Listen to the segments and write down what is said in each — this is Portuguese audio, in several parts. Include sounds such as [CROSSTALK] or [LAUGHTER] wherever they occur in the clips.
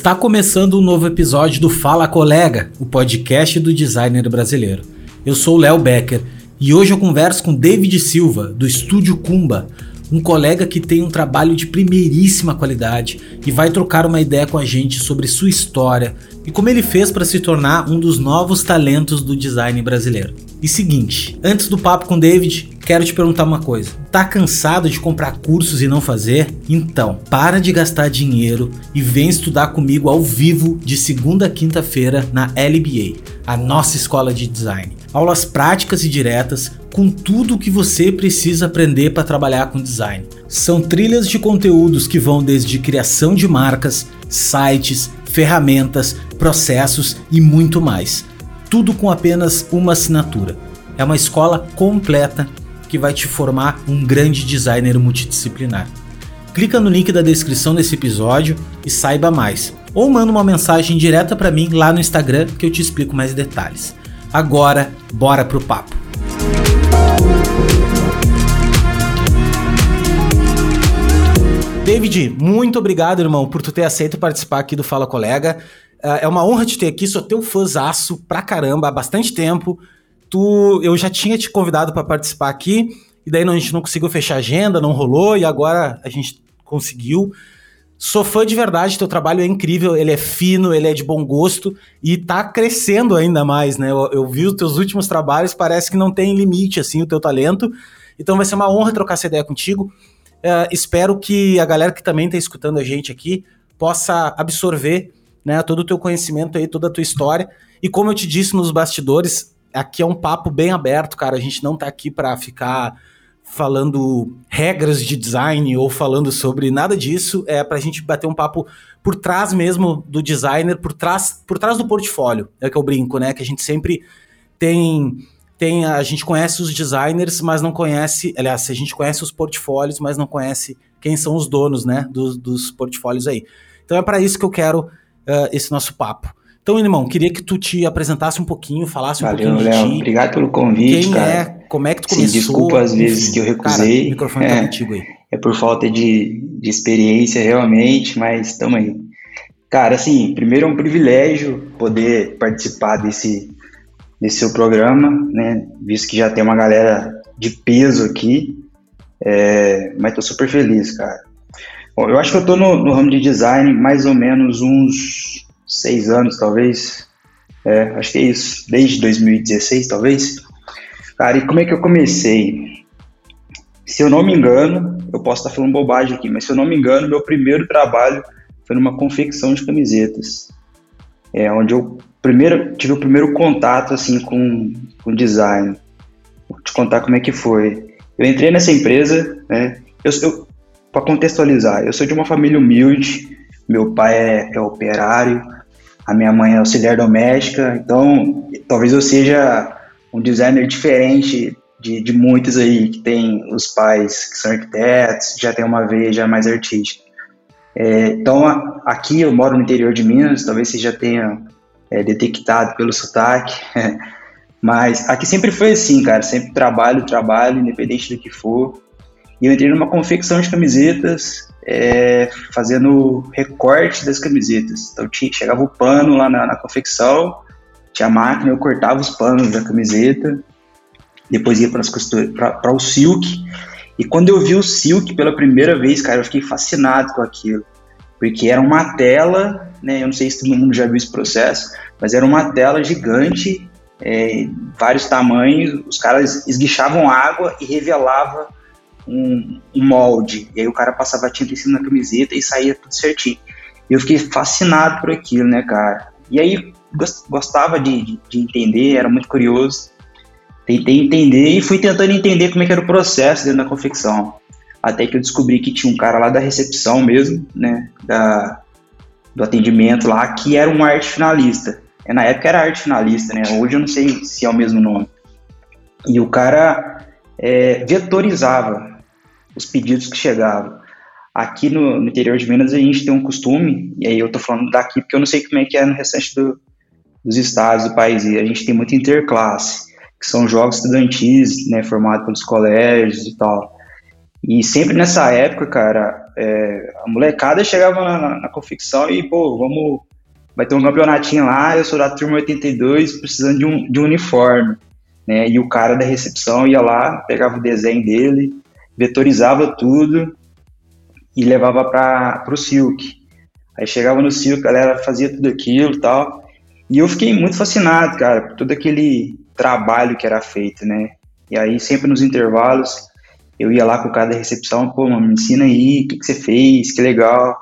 Está começando um novo episódio do Fala Colega, o podcast do designer brasileiro. Eu sou Léo Becker e hoje eu converso com David Silva, do Estúdio Kumba, um colega que tem um trabalho de primeiríssima qualidade e vai trocar uma ideia com a gente sobre sua história e como ele fez para se tornar um dos novos talentos do design brasileiro. E seguinte, antes do papo com David, quero te perguntar uma coisa. Tá cansado de comprar cursos e não fazer? Então, para de gastar dinheiro e vem estudar comigo ao vivo de segunda a quinta-feira na LBA, a nossa escola de design. Aulas práticas e diretas com tudo o que você precisa aprender para trabalhar com design. São trilhas de conteúdos que vão desde criação de marcas, sites, ferramentas, processos e muito mais tudo com apenas uma assinatura. É uma escola completa que vai te formar um grande designer multidisciplinar. Clica no link da descrição desse episódio e saiba mais. Ou manda uma mensagem direta para mim lá no Instagram que eu te explico mais detalhes. Agora, bora pro papo. David, muito obrigado, irmão, por tu ter aceito participar aqui do Fala Colega. É, é uma honra te ter aqui, sou teu fãzaço pra caramba há bastante tempo. Tu, eu já tinha te convidado para participar aqui, e daí a gente não conseguiu fechar a agenda, não rolou, e agora a gente conseguiu. Sou fã de verdade, teu trabalho é incrível, ele é fino, ele é de bom gosto e tá crescendo ainda mais, né? Eu, eu vi os teus últimos trabalhos, parece que não tem limite, assim, o teu talento. Então vai ser uma honra trocar essa ideia contigo. Uh, espero que a galera que também tá escutando a gente aqui possa absorver né, todo o teu conhecimento aí, toda a tua história. E como eu te disse nos bastidores, aqui é um papo bem aberto, cara. A gente não tá aqui para ficar falando regras de design ou falando sobre nada disso. É pra gente bater um papo por trás mesmo do designer, por trás, por trás do portfólio. É que eu brinco, né? Que a gente sempre tem tem a gente conhece os designers, mas não conhece, aliás, a gente conhece os portfólios, mas não conhece quem são os donos, né, dos, dos portfólios aí. Então é para isso que eu quero uh, esse nosso papo. Então, irmão, queria que tu te apresentasse um pouquinho, falasse Valeu, um pouquinho Léo. de ti. Obrigado pelo convite, Quem cara. é, como é que tu começou. Sim, desculpa às vezes enfim. que eu recusei. Cara, o microfone tá É. contigo aí. É por falta de, de experiência realmente, mas estamos aí. Cara, assim, primeiro é um privilégio poder participar desse, desse seu programa, né? Visto que já tem uma galera de peso aqui. É, mas tô super feliz, cara. Bom, eu acho que eu tô no, no ramo de design mais ou menos uns seis anos, talvez. É, acho que é isso. Desde 2016, talvez. Cara, e como é que eu comecei? Se eu não me engano, eu posso estar falando bobagem aqui, mas se eu não me engano, meu primeiro trabalho foi numa confecção de camisetas. É onde eu primeiro, tive o primeiro contato assim com, com design. Vou te contar como é que foi. Eu entrei nessa empresa, né? Eu, eu, para contextualizar, eu sou de uma família humilde. Meu pai é, é operário, a minha mãe é auxiliar doméstica, então talvez eu seja um designer diferente de, de muitos aí que tem os pais que são arquitetos, já tem uma veia mais artística. É, então a, aqui eu moro no interior de Minas, talvez você já tenha é, detectado pelo sotaque, [LAUGHS] mas aqui sempre foi assim, cara, sempre trabalho, trabalho, independente do que for. E eu entrei numa confecção de camisetas, é, fazendo recorte das camisetas. Então tinha, chegava o pano lá na, na confecção, tinha a máquina, eu cortava os panos da camiseta, depois ia para o silk. E quando eu vi o silk pela primeira vez, cara, eu fiquei fascinado com aquilo. Porque era uma tela, né? Eu não sei se todo mundo já viu esse processo, mas era uma tela gigante, é, vários tamanhos. Os caras esguichavam água e revelava um, um, molde. E aí o cara passava tinta em cima da camiseta e saía tudo certinho. Eu fiquei fascinado por aquilo, né, cara? E aí gostava de, de, de entender, era muito curioso. Tentei entender e fui tentando entender como é que era o processo dentro da confecção. Até que eu descobri que tinha um cara lá da recepção mesmo, né, da, do atendimento lá, que era um arte finalista. É, na época era arte finalista, né? Hoje eu não sei se é o mesmo nome. E o cara é, vetorizava os pedidos que chegavam. Aqui no, no, interior de Minas a gente tem um costume, e aí eu tô falando daqui porque eu não sei como é que é no restante do, dos estados do país, e a gente tem muito interclasse, que são jogos estudantis, né, formados pelos colégios e tal. E sempre nessa época, cara, é, a molecada chegava na, na, na, confecção e, pô, vamos, vai ter um campeonatinho lá, eu sou da turma 82, precisando de um, de um uniforme, né, e o cara da recepção ia lá, pegava o desenho dele, vetorizava tudo e levava para o Silk. Aí chegava no Silk, a galera fazia tudo aquilo e tal, e eu fiquei muito fascinado, cara, por todo aquele trabalho que era feito, né, e aí sempre nos intervalos eu ia lá com o cara da recepção, pô, mano, me ensina aí, o que, que você fez, que legal.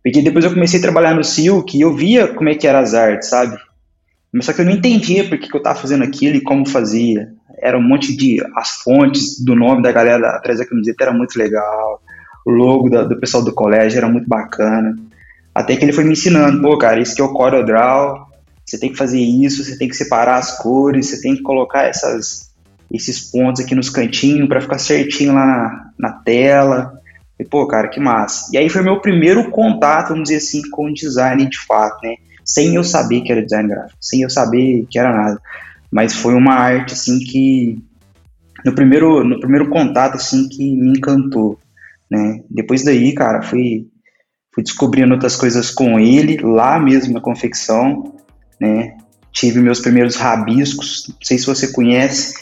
Porque depois eu comecei a trabalhar no Silk e eu via como é que eram as artes, sabe? Mas só que eu não entendia por que, que eu tava fazendo aquilo e como fazia. Era um monte de... As fontes do nome da galera atrás da camiseta era muito legal. O logo da, do pessoal do colégio era muito bacana. Até que ele foi me ensinando, pô, cara, isso que é o CorelDRAW, você tem que fazer isso, você tem que separar as cores, você tem que colocar essas esses pontos aqui nos cantinhos para ficar certinho lá na, na tela. E, pô, cara, que massa. E aí foi meu primeiro contato, vamos dizer assim, com design de fato, né? Sem eu saber que era design gráfico, sem eu saber que era nada. Mas foi uma arte, assim, que no primeiro, no primeiro contato, assim, que me encantou, né? Depois daí, cara, fui, fui descobrindo outras coisas com ele, lá mesmo na confecção, né? Tive meus primeiros rabiscos, não sei se você conhece,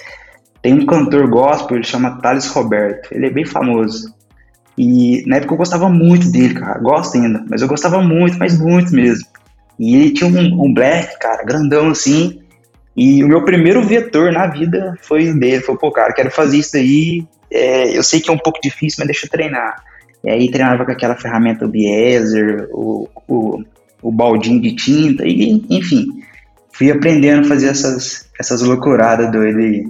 tem um cantor gospel, ele chama Thales Roberto. Ele é bem famoso. E na época eu gostava muito dele, cara. Gosto ainda, mas eu gostava muito, mas muito mesmo. E ele tinha um, um black, cara, grandão assim. E o meu primeiro vetor na vida foi dele. Falei, pô, cara, quero fazer isso daí. É, eu sei que é um pouco difícil, mas deixa eu treinar. E aí treinava com aquela ferramenta o Biezer, o, o, o baldinho de tinta, e enfim. Fui aprendendo a fazer essas, essas loucuradas doidas aí.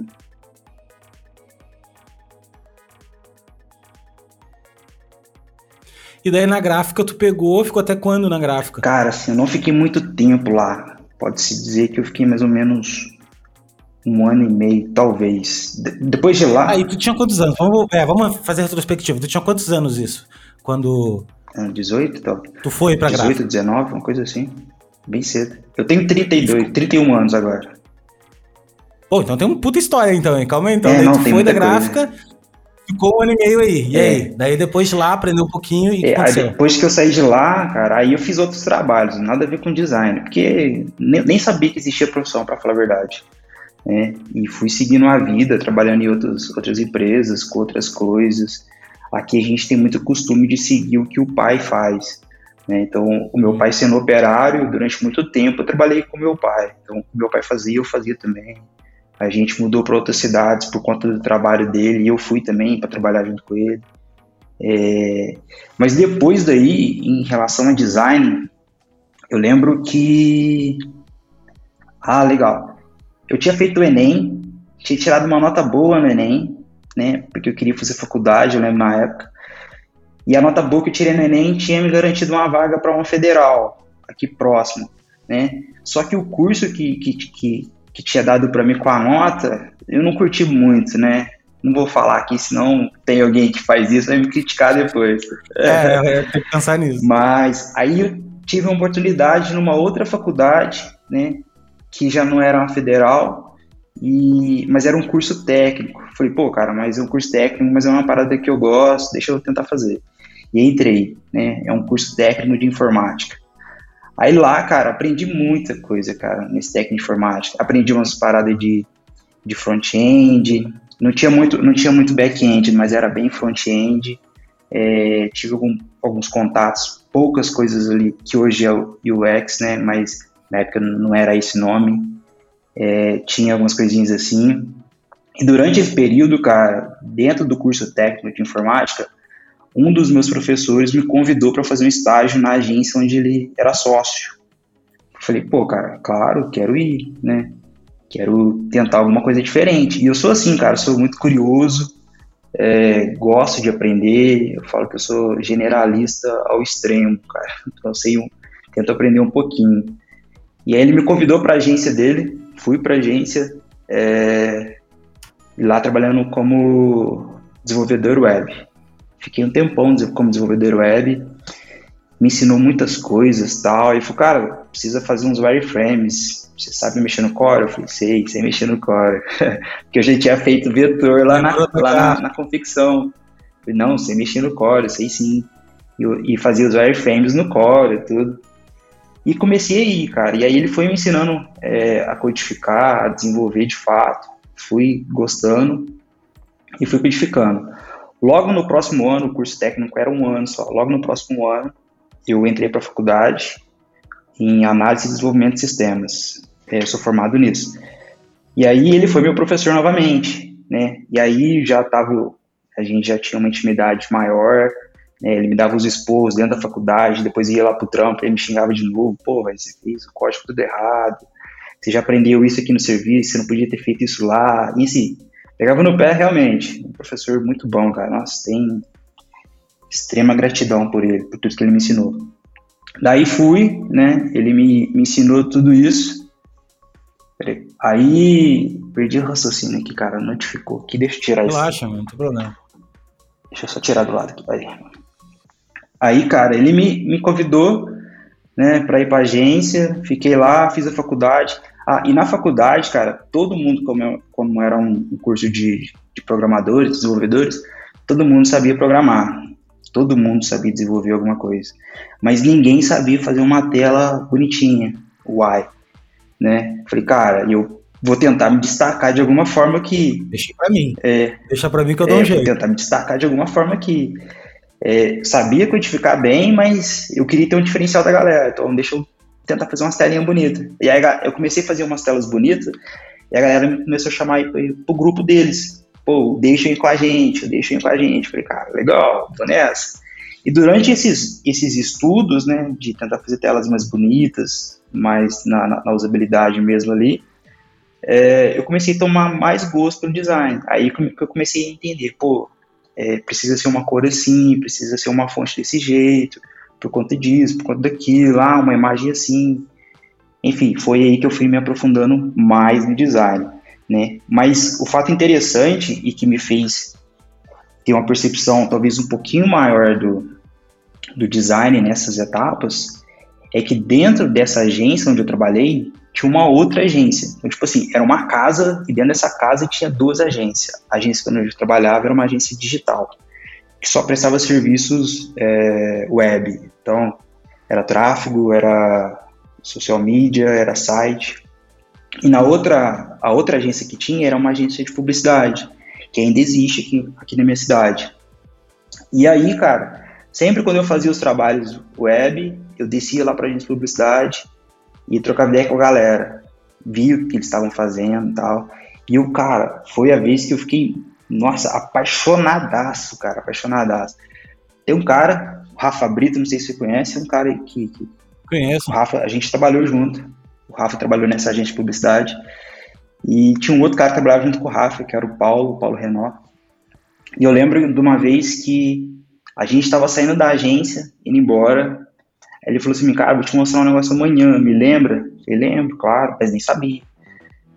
E daí na gráfica tu pegou, ficou até quando na gráfica? Cara, assim, eu não fiquei muito tempo lá. Pode-se dizer que eu fiquei mais ou menos um ano e meio, talvez. De depois de lá. Aí, tu tinha quantos anos? Vamos, é, vamos fazer retrospectiva. Tu tinha quantos anos isso? Quando. 18, tal. Tu foi pra 18, gráfica? 19, uma coisa assim. Bem cedo. Eu tenho 32, 31 anos agora. Pô, então tem uma puta história então, hein? Calma aí, então. É, não, tu foi da gráfica, coisa. Ficou um ano e meio aí. E é. aí? Daí depois de lá aprendeu um pouquinho e. É, depois que eu saí de lá, cara, aí eu fiz outros trabalhos, nada a ver com design, porque nem, nem sabia que existia profissão, para falar a verdade. Né? E fui seguindo a vida, trabalhando em outras, outras empresas, com outras coisas. Aqui a gente tem muito costume de seguir o que o pai faz. Né? Então, o meu pai sendo operário, durante muito tempo eu trabalhei com meu pai. Então, o meu pai fazia, eu fazia também. A gente mudou para outras cidades por conta do trabalho dele e eu fui também para trabalhar junto com ele. É, mas depois daí, em relação a design, eu lembro que. Ah, legal. Eu tinha feito o Enem, tinha tirado uma nota boa no Enem, né? Porque eu queria fazer faculdade, eu lembro na época. E a nota boa que eu tirei no Enem tinha me garantido uma vaga para uma federal, aqui próximo, né? Só que o curso que, que, que, que tinha dado para mim com a nota, eu não curti muito, né? Não vou falar aqui, senão tem alguém que faz isso, vai me criticar depois. É, é tem que pensar nisso. Mas aí eu tive uma oportunidade numa outra faculdade, né? Que já não era uma federal, e, mas era um curso técnico. Falei, pô, cara, mas é um curso técnico, mas é uma parada que eu gosto, deixa eu tentar fazer. E entrei, né? É um curso técnico de informática. Aí lá, cara, aprendi muita coisa, cara, nesse técnico de informática. Aprendi umas paradas de, de front-end, não tinha muito, não tinha muito back-end, mas era bem front-end. É, tive algum, alguns contatos, poucas coisas ali que hoje é o UX, né? Mas na época não era esse nome. É, tinha algumas coisinhas assim. E durante esse período, cara, dentro do curso técnico de informática, um dos meus professores me convidou para fazer um estágio na agência onde ele era sócio. Eu falei, pô, cara, claro, quero ir, né? Quero tentar alguma coisa diferente. E eu sou assim, cara, sou muito curioso, é, gosto de aprender. Eu falo que eu sou generalista ao extremo, cara. [LAUGHS] Então eu sei, um, tento aprender um pouquinho. E aí ele me convidou para a agência dele, fui para a agência, é, lá trabalhando como desenvolvedor web. Fiquei um tempão como desenvolvedor web, me ensinou muitas coisas tal. E falou, cara, precisa fazer uns wireframes. Você sabe mexer no Core? Eu falei, sei, sei mexer no Core. [LAUGHS] Porque eu já tinha feito vetor lá na, lá na, na confecção. Eu falei, não, sei mexer no Core, sei sim. e, e fazia os wireframes no core e tudo. E comecei aí, cara. E aí ele foi me ensinando é, a codificar, a desenvolver de fato. Fui gostando e fui codificando. Logo no próximo ano, o curso técnico era um ano só. Logo no próximo ano, eu entrei para a faculdade em análise e desenvolvimento de sistemas. É, eu sou formado nisso. E aí ele foi meu professor novamente, né? E aí já tava, a gente já tinha uma intimidade maior, né? Ele me dava os expôs dentro da faculdade, depois ia lá pro trampo, ele me xingava de novo, pô, mas você fez o código tudo errado, você já aprendeu isso aqui no serviço, você não podia ter feito isso lá, e assim, pegava no pé realmente. Um professor muito bom, cara. Nossa, tem extrema gratidão por ele, por tudo que ele me ensinou. Daí fui, né? Ele me, me ensinou tudo isso. Aí perdi o raciocínio aqui, cara. Notificou aqui. Deixa eu tirar Relaxa, isso. Relaxa, mano, não tem problema. Deixa eu só tirar do lado aqui, aí. Aí, cara, ele me, me convidou, né, pra ir pra agência. Fiquei lá, fiz a faculdade. Ah, e na faculdade, cara, todo mundo, como, como era um, curso de, de programadores, desenvolvedores, todo mundo sabia programar. Todo mundo sabia desenvolver alguma coisa. Mas ninguém sabia fazer uma tela bonitinha, uai. Né? Falei, cara, eu vou tentar me destacar de alguma forma que. Deixa pra mim. É, Deixa pra mim que eu dou é, um jeito. Vou tentar me destacar de alguma forma que. É, sabia codificar bem, mas eu queria ter um diferencial da galera. Então, deixa eu tentar fazer umas telinhas bonitas. E aí eu comecei a fazer umas telas bonitas, e a galera começou a chamar pro grupo deles. Pô, deixem com a gente, deixem com a gente. Falei, cara, legal, tô nessa. E durante esses, esses estudos, né, de tentar fazer telas mais bonitas, mais na, na, na usabilidade mesmo ali, é, eu comecei a tomar mais gosto pelo design. Aí que eu comecei a entender, pô, é, precisa ser uma cor assim, precisa ser uma fonte desse jeito, por conta disso, por conta daquilo, lá, ah, uma imagem assim. Enfim, foi aí que eu fui me aprofundando mais no design, né? Mas o fato interessante e que me fez ter uma percepção talvez um pouquinho maior do, do design nessas etapas é que dentro dessa agência onde eu trabalhei tinha uma outra agência. Então, tipo assim, era uma casa e dentro dessa casa tinha duas agências. A agência onde eu trabalhava era uma agência digital que só prestava serviços é, web. Então, era tráfego, era social media, era site. E na outra, a outra agência que tinha era uma agência de publicidade, que ainda existe aqui, aqui na minha cidade. E aí, cara, sempre quando eu fazia os trabalhos web, eu descia lá para a agência de publicidade e trocava ideia com a galera, via o que eles estavam fazendo e tal. E o cara, foi a vez que eu fiquei nossa, apaixonadaço, cara, apaixonadaço. Tem um cara, o Rafa Brito, não sei se você conhece, é um cara que. que Conheço. O Rafa, a gente trabalhou junto. O Rafa trabalhou nessa agência de publicidade. E tinha um outro cara que trabalhava junto com o Rafa, que era o Paulo, o Paulo Renó. E eu lembro de uma vez que a gente estava saindo da agência, indo embora. Aí ele falou assim: Cara, vou te mostrar um negócio amanhã, me lembra? Eu lembro, claro, mas nem sabia.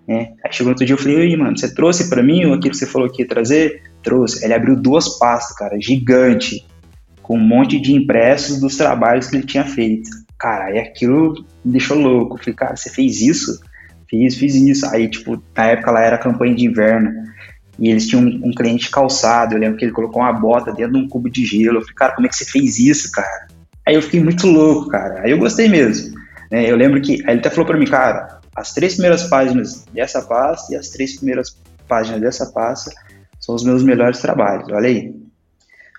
Né? Aí chegou outro dia eu falei, aí, mano, você trouxe para mim aquilo que você falou que ia trazer? Trouxe. Ele abriu duas pastas, cara, gigante, com um monte de impressos dos trabalhos que ele tinha feito. Cara, e aquilo me deixou louco. Falei, cara, você fez isso? Fiz, fiz isso. Aí, tipo, na época lá era campanha de inverno. E eles tinham um, um cliente calçado. Eu lembro que ele colocou uma bota dentro de um cubo de gelo. Eu falei, cara, como é que você fez isso, cara? Aí eu fiquei muito louco, cara. Aí eu gostei mesmo. É, eu lembro que. Aí ele até falou pra mim, cara, as três primeiras páginas dessa pasta e as três primeiras páginas dessa pasta são os meus melhores trabalhos. Olha aí.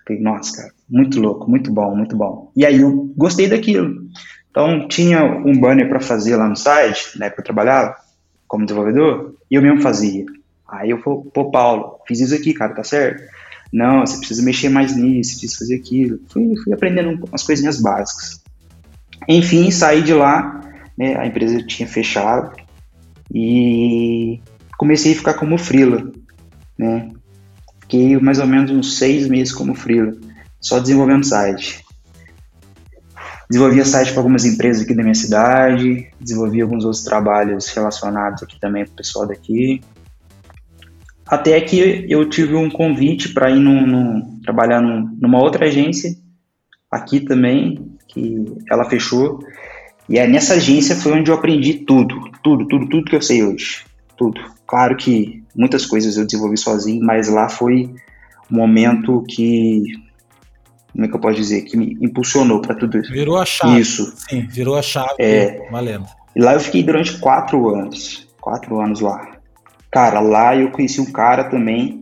Falei, nossa, cara, muito louco, muito bom, muito bom. E aí eu gostei daquilo. Então tinha um banner para fazer lá no site, na época eu trabalhava como desenvolvedor, e eu mesmo fazia. Aí eu falei, pô, Paulo, fiz isso aqui, cara, tá certo? Não, você precisa mexer mais nisso, você precisa fazer aquilo. Fui, fui aprendendo umas coisinhas básicas. Enfim, saí de lá né, a empresa tinha fechado e comecei a ficar como freela, né? Fiquei mais ou menos uns seis meses como freela, só desenvolvendo site. Desenvolvia site para algumas empresas aqui da minha cidade, desenvolvi alguns outros trabalhos relacionados aqui também para o pessoal daqui. Até que eu tive um convite para ir num, num, trabalhar num, numa outra agência, aqui também, que ela fechou, e é nessa agência foi onde eu aprendi tudo, tudo, tudo, tudo que eu sei hoje. Tudo. Claro que muitas coisas eu desenvolvi sozinho, mas lá foi um momento que como é que eu posso dizer, que me impulsionou para tudo isso. Virou a chave. Isso. Sim, virou a chave. É, valendo. E lá eu fiquei durante quatro anos. Quatro anos lá. Cara, lá eu conheci um cara também,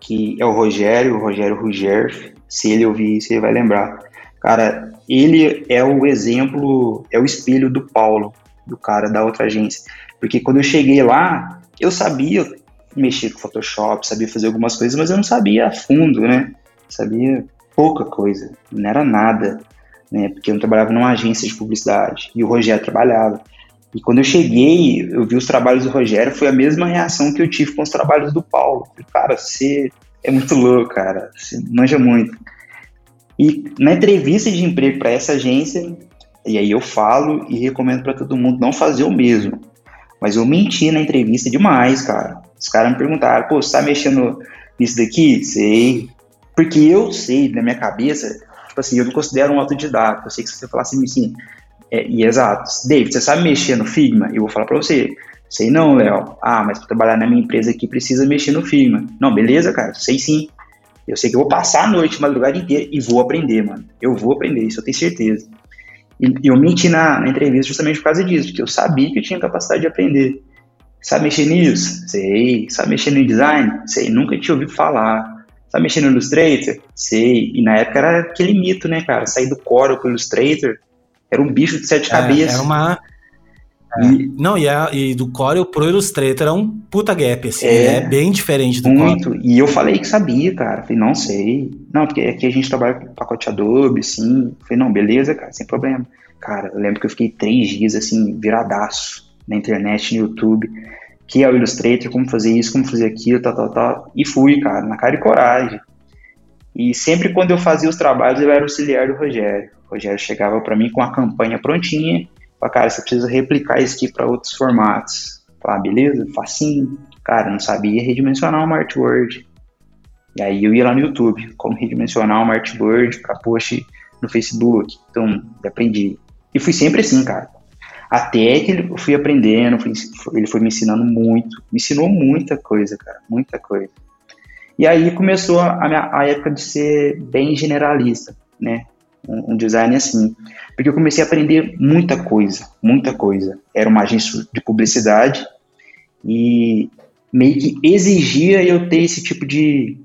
que é o Rogério, o Rogério Ruger. Se ele ouvir isso, ele vai lembrar. Cara, ele é o exemplo, é o espelho do Paulo, do cara da outra agência. Porque quando eu cheguei lá, eu sabia mexer com Photoshop, sabia fazer algumas coisas, mas eu não sabia a fundo, né? Sabia pouca coisa, não era nada, né? Porque eu não trabalhava numa agência de publicidade e o Rogério trabalhava. E quando eu cheguei, eu vi os trabalhos do Rogério, foi a mesma reação que eu tive com os trabalhos do Paulo. Falei, cara, você é muito louco, cara, você manja muito. E na entrevista de emprego para essa agência, e aí eu falo e recomendo para todo mundo não fazer o mesmo. Mas eu menti na entrevista demais, cara. Os caras me perguntaram, pô, você tá mexendo nisso daqui? Sei. Porque eu sei, na minha cabeça, tipo assim, eu me considero um autodidata. Eu sei que se você falasse assim, é, e exato, David, você sabe mexer no Figma? Eu vou falar para você, sei não, Léo. Ah, mas para trabalhar na minha empresa aqui precisa mexer no Figma. Não, beleza, cara, sei sim. Eu sei que eu vou passar a noite, madrugada inteira e vou aprender, mano. Eu vou aprender, isso eu tenho certeza. E eu menti na, na, entrevista justamente por causa disso, porque eu sabia que eu tinha capacidade de aprender. Sabe mexer nisso? Sei. Sabe mexer no design? Sei. Nunca tinha ouvido falar. Sabe mexer no Illustrator? Sei. E na época era aquele mito, né, cara? Sair do Corel pro Illustrator era um bicho de sete é, cabeças. Era uma. É. E, não, e, a, e, do Corel pro Illustrator é um puta gap, assim, é, é bem diferente do muito. Corel. E eu falei que sabia, cara. Falei, não sei. Não, porque aqui a gente trabalha com pacote Adobe, sim. Falei, não, beleza, cara, sem problema. Cara, eu lembro que eu fiquei três dias, assim, viradaço na internet, no YouTube, que é o Illustrator, como fazer isso, como fazer aquilo, tal, tal, tal. E fui, cara, na cara e coragem. E sempre quando eu fazia os trabalhos, eu era auxiliar do Rogério. O Rogério chegava para mim com a campanha prontinha, falava, cara, você precisa replicar isso aqui para outros formatos. Falei, ah, beleza, facinho. Cara, não sabia redimensionar uma artword. E aí eu ia lá no YouTube, como redimensionar uma artword para post no Facebook. Então, aprendi. E fui sempre assim, cara. Até que eu fui aprendendo, fui, ele foi me ensinando muito, me ensinou muita coisa, cara, muita coisa. E aí começou a, minha, a época de ser bem generalista, né? Um, um, design assim. Porque eu comecei a aprender muita coisa, muita coisa. Era uma agência de publicidade e meio que exigia eu ter esse tipo de,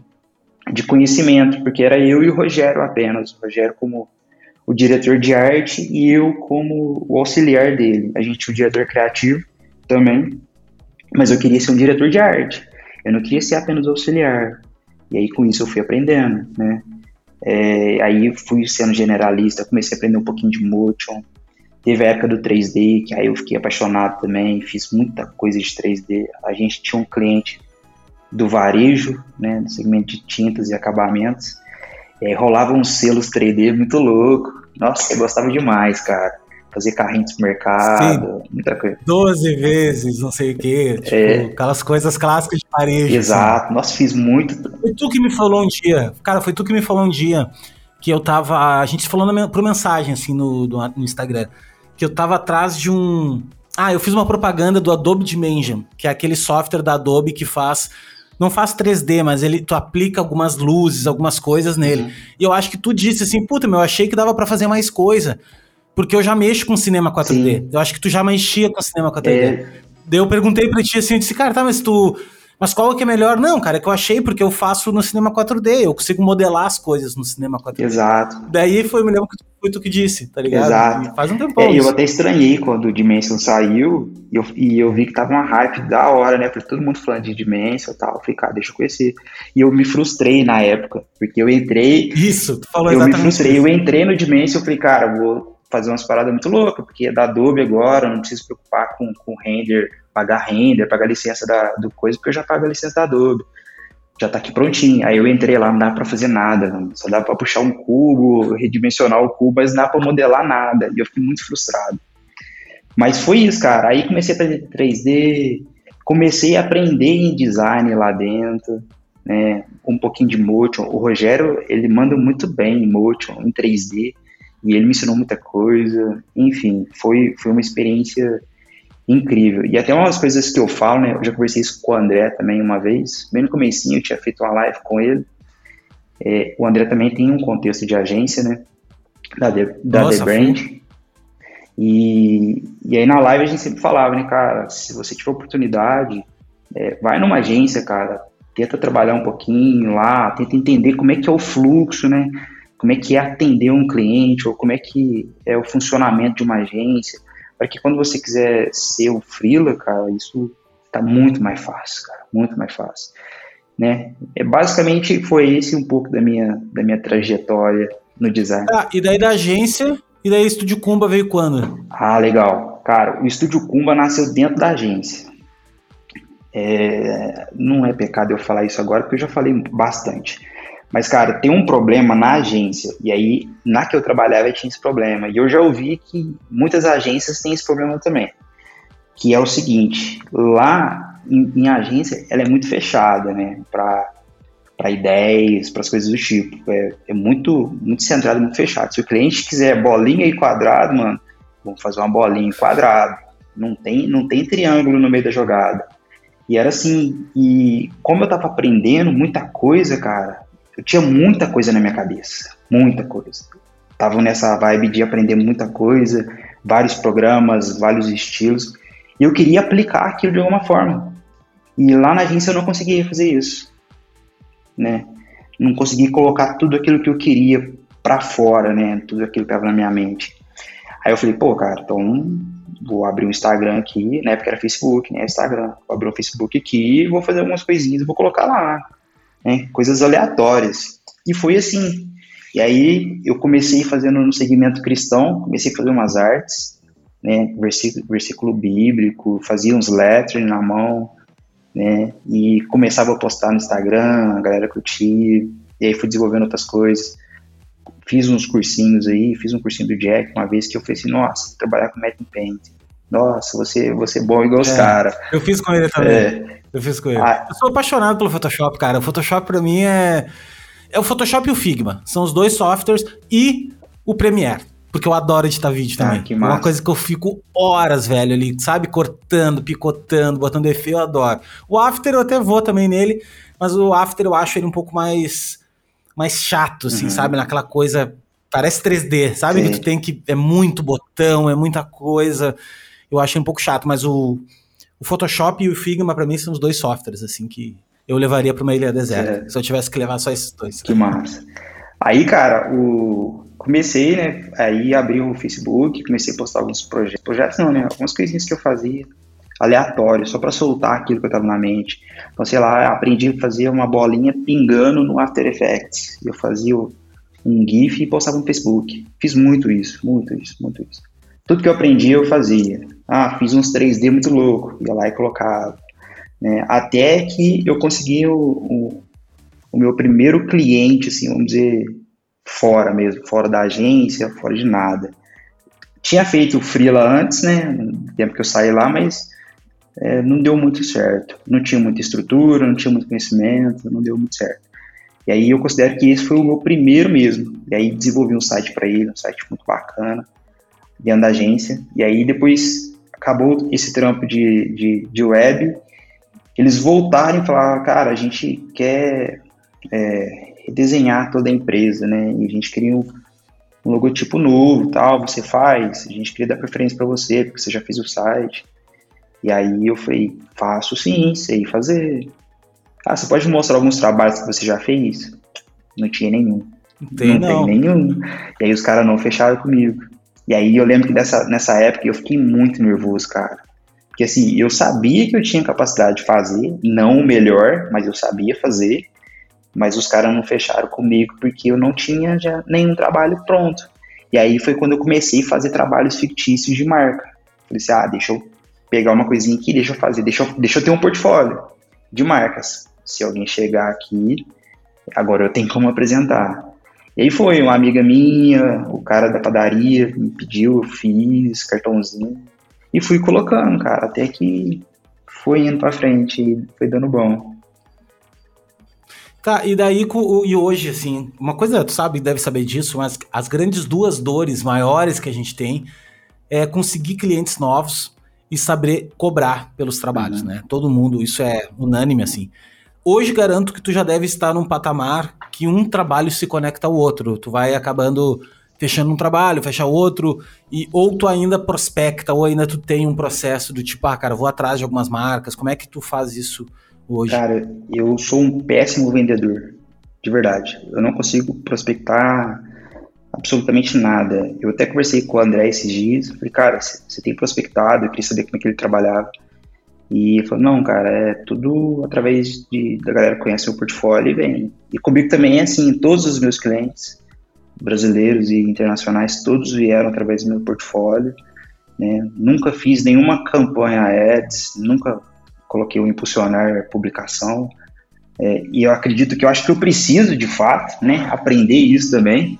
de conhecimento, porque era eu e o Rogério apenas. O Rogério como o diretor de arte e eu como o auxiliar dele. A gente tinha o diretor criativo também, mas eu queria ser um diretor de arte. Eu não queria ser apenas auxiliar. E aí com isso eu fui aprendendo, né? É, aí fui sendo generalista, comecei a aprender um pouquinho de motion. Teve a época do 3D, que aí eu fiquei apaixonado também, fiz muita coisa de 3D. A gente tinha um cliente do varejo, né, no segmento de tintas e acabamentos. É, rolava uns selos 3D muito louco. Nossa, eu gostava demais, cara fazer carrinho de supermercado, Sim, muita coisa. Doze vezes, não sei o quê, tipo, é, aquelas coisas clássicas de parede. Assim. Exato, assim. nossa, fiz muito. Foi tu que me falou um dia, cara, foi tu que me falou um dia que eu tava, a gente falando por mensagem, assim, no, no Instagram, que eu tava atrás de um... Ah, eu fiz uma propaganda do Adobe Dimension, que é aquele software da Adobe que faz não faz 3D, mas ele tu aplica algumas luzes, algumas coisas nele. Uhum. E eu acho que tu disse assim, puta, meu, eu achei que dava para fazer mais coisa. Porque eu já mexo com cinema 4D. Sim. Eu acho que tu já mexia com cinema 4D. É. Daí eu perguntei pra ti assim, eu disse, cara, tá, mas tu. Mas qual que é melhor? Não, cara, é que eu achei porque eu faço no cinema 4D, eu consigo modelar as coisas no cinema 4D. Exato. Daí foi, me lembro que foi tu que disse, tá ligado? Exato. E faz um tempão. É, eu até estranhei quando o Dimension saiu e eu, e eu vi que tava uma hype da hora, né? Porque todo mundo falando de Dimension e tal. Eu falei, cara, deixa eu conhecer. E eu me frustrei na época, porque eu entrei. Isso, tu falou eu exatamente. Eu me frustrei, isso. eu entrei no Dimension e falei, cara, vou fazer umas paradas muito loucas, porque é da Adobe agora, não preciso preocupar com, com render, pagar render, pagar licença da, do coisa, porque eu já pago a licença da Adobe. Já tá aqui prontinho. Aí eu entrei lá, não dá para fazer nada, só dá para puxar um cubo, redimensionar o cubo, mas não dá para modelar nada. E eu fiquei muito frustrado. Mas foi isso, cara. Aí comecei a aprender 3D, comecei a aprender em design lá dentro, né? Um pouquinho de motion. O Rogério, ele manda muito bem em motion, em 3D e ele me ensinou muita coisa. Enfim, foi, foi uma experiência incrível. E até umas coisas que eu falo, né? Eu já conversei isso com o André também uma vez, bem no comecinho, eu tinha feito uma live com ele. É, o André também tem um contexto de agência, né? Da The, da Nossa, The Brand. E, e aí na live a gente sempre falava, né, cara, se você tiver oportunidade, é, vai numa agência, cara, tenta trabalhar um pouquinho lá, tenta entender como é que é o fluxo, né? Como é que é atender um cliente, ou como é que é o funcionamento de uma agência, para que quando você quiser ser o freela, cara, isso tá muito mais fácil, cara, muito mais fácil, né? É, basicamente foi esse um pouco da minha, da minha trajetória no design. Ah, e daí da agência, e daí o Estúdio Kumba veio quando? Ah, legal. Cara, o Estúdio Kumba nasceu dentro da agência. É, não é pecado eu falar isso agora, porque eu já falei bastante. Mas, cara, tem um problema na agência, e aí, na que eu trabalhava, tinha esse problema. E eu já ouvi que muitas agências têm esse problema também. Que é o seguinte, lá em, em agência, ela é muito fechada, né, para ideias, para as coisas do tipo. É, é muito, muito centrado, muito fechado. Se o cliente quiser bolinha e quadrado, mano, vamos fazer uma bolinha e quadrado. Não tem, não tem triângulo no meio da jogada. E era assim, e como eu tava aprendendo muita coisa, cara, eu tinha muita coisa na minha cabeça, muita coisa. Tava nessa vibe de aprender muita coisa, vários programas, vários estilos, e eu queria aplicar aquilo de alguma forma. E lá na agência eu não conseguia fazer isso, né? Não conseguia colocar tudo aquilo que eu queria para fora, né? Tudo aquilo que estava na minha mente. Aí eu falei, pô, cara, então vou abrir um Instagram aqui, na época era Facebook, né? Instagram. Vou abrir um Facebook aqui, vou fazer algumas coisinhas, vou colocar lá, né? Coisas aleatórias. E foi assim. E aí eu comecei fazendo no segmento cristão, comecei a fazer umas artes, né? Versículo, versículo bíblico, fazia uns lettering na mão, né? E começava a postar no Instagram, a galera curtia. E aí fui desenvolvendo outras coisas fiz uns cursinhos aí, fiz um cursinho do Jack uma vez que eu falei assim, nossa, trabalhar com Matte Paint. Nossa, você, você é bom igual os é, caras. Eu fiz com ele também. É. Eu fiz com ele. Ah, eu sou apaixonado pelo Photoshop, cara. O Photoshop para mim é é o Photoshop e o Figma. São os dois softwares e o Premiere. Porque eu adoro editar vídeo ah, também. Ah, que massa. Uma coisa que eu fico horas, velho, ali, sabe? Cortando, picotando, botando efeito, eu adoro. O After eu até vou também nele, mas o After eu acho ele um pouco mais mais chato, assim, uhum. sabe? Naquela coisa. Parece 3D, sabe? Sim. Que tu tem que. É muito botão, é muita coisa. Eu achei um pouco chato, mas o, o Photoshop e o Figma, para mim, são os dois softwares, assim, que eu levaria para uma ilha deserta. É. Se eu tivesse que levar só esses dois. Que massa. Aí, cara, o... comecei, né? Aí abri o Facebook, comecei a postar alguns projetos. Projetos não, né? Algumas coisinhas que eu fazia aleatório, só para soltar aquilo que eu tava na mente. Então, sei lá, aprendi a fazer uma bolinha pingando no After Effects. Eu fazia um GIF e postava no Facebook. Fiz muito isso, muito isso, muito isso. Tudo que eu aprendi eu fazia. Ah, fiz uns 3D muito louco, ia lá e colocava. Né? Até que eu consegui o, o, o meu primeiro cliente, assim, vamos dizer, fora mesmo, fora da agência, fora de nada. Tinha feito o Freela antes, né? No tempo que eu saí lá, mas é, não deu muito certo. Não tinha muita estrutura, não tinha muito conhecimento, não deu muito certo. E aí eu considero que esse foi o meu primeiro mesmo. E aí desenvolvi um site para ele, um site muito bacana, dentro da agência. E aí depois acabou esse trampo de, de, de web, eles voltaram e falaram, cara, a gente quer é, redesenhar toda a empresa, né? E a gente queria um, um logotipo novo, tal, você faz, a gente queria dar preferência para você, porque você já fez o site. E aí eu falei, faço sim, sei fazer. Ah, você pode mostrar alguns trabalhos que você já fez? Não tinha nenhum. Tem, não, não. tem nenhum. E aí os caras não fecharam comigo. E aí eu lembro que dessa, nessa época eu fiquei muito nervoso, cara. Porque assim, eu sabia que eu tinha capacidade de fazer, não o melhor, mas eu sabia fazer. Mas os caras não fecharam comigo porque eu não tinha já nenhum trabalho pronto. E aí foi quando eu comecei a fazer trabalhos fictícios de marca. Falei assim, ah, deixa eu pegar uma coisinha aqui, deixa eu fazer, deixa eu, deixa eu ter um portfólio de marcas. Se alguém chegar aqui, agora eu tenho como apresentar. E aí foi, uma amiga minha, o cara da padaria me pediu, eu fiz, cartãozinho, e fui colocando, cara, até que foi indo pra frente, foi dando bom. Tá, e daí, e hoje, assim, uma coisa, tu sabe, deve saber disso, mas as grandes duas dores maiores que a gente tem é conseguir clientes novos e saber cobrar pelos trabalhos, uhum. né? Todo mundo, isso é unânime, assim. Hoje garanto que tu já deve estar num patamar que um trabalho se conecta ao outro. Tu vai acabando fechando um trabalho, fecha outro, e ou tu ainda prospecta, ou ainda tu tem um processo do tipo, ah, cara, vou atrás de algumas marcas. Como é que tu faz isso hoje? Cara, eu sou um péssimo vendedor, de verdade. Eu não consigo prospectar absolutamente nada. Eu até conversei com o André esses dias, falei, cara, você tem prospectado, eu queria saber como é que ele trabalhava. E falou, não, cara, é tudo através de, da galera que conhece o portfólio e vem. E comigo também é assim, todos os meus clientes, brasileiros e internacionais, todos vieram através do meu portfólio. Né? Nunca fiz nenhuma campanha ads, nunca coloquei o impulsionar publicação. É, e eu acredito que eu acho que eu preciso, de fato, né, aprender isso também,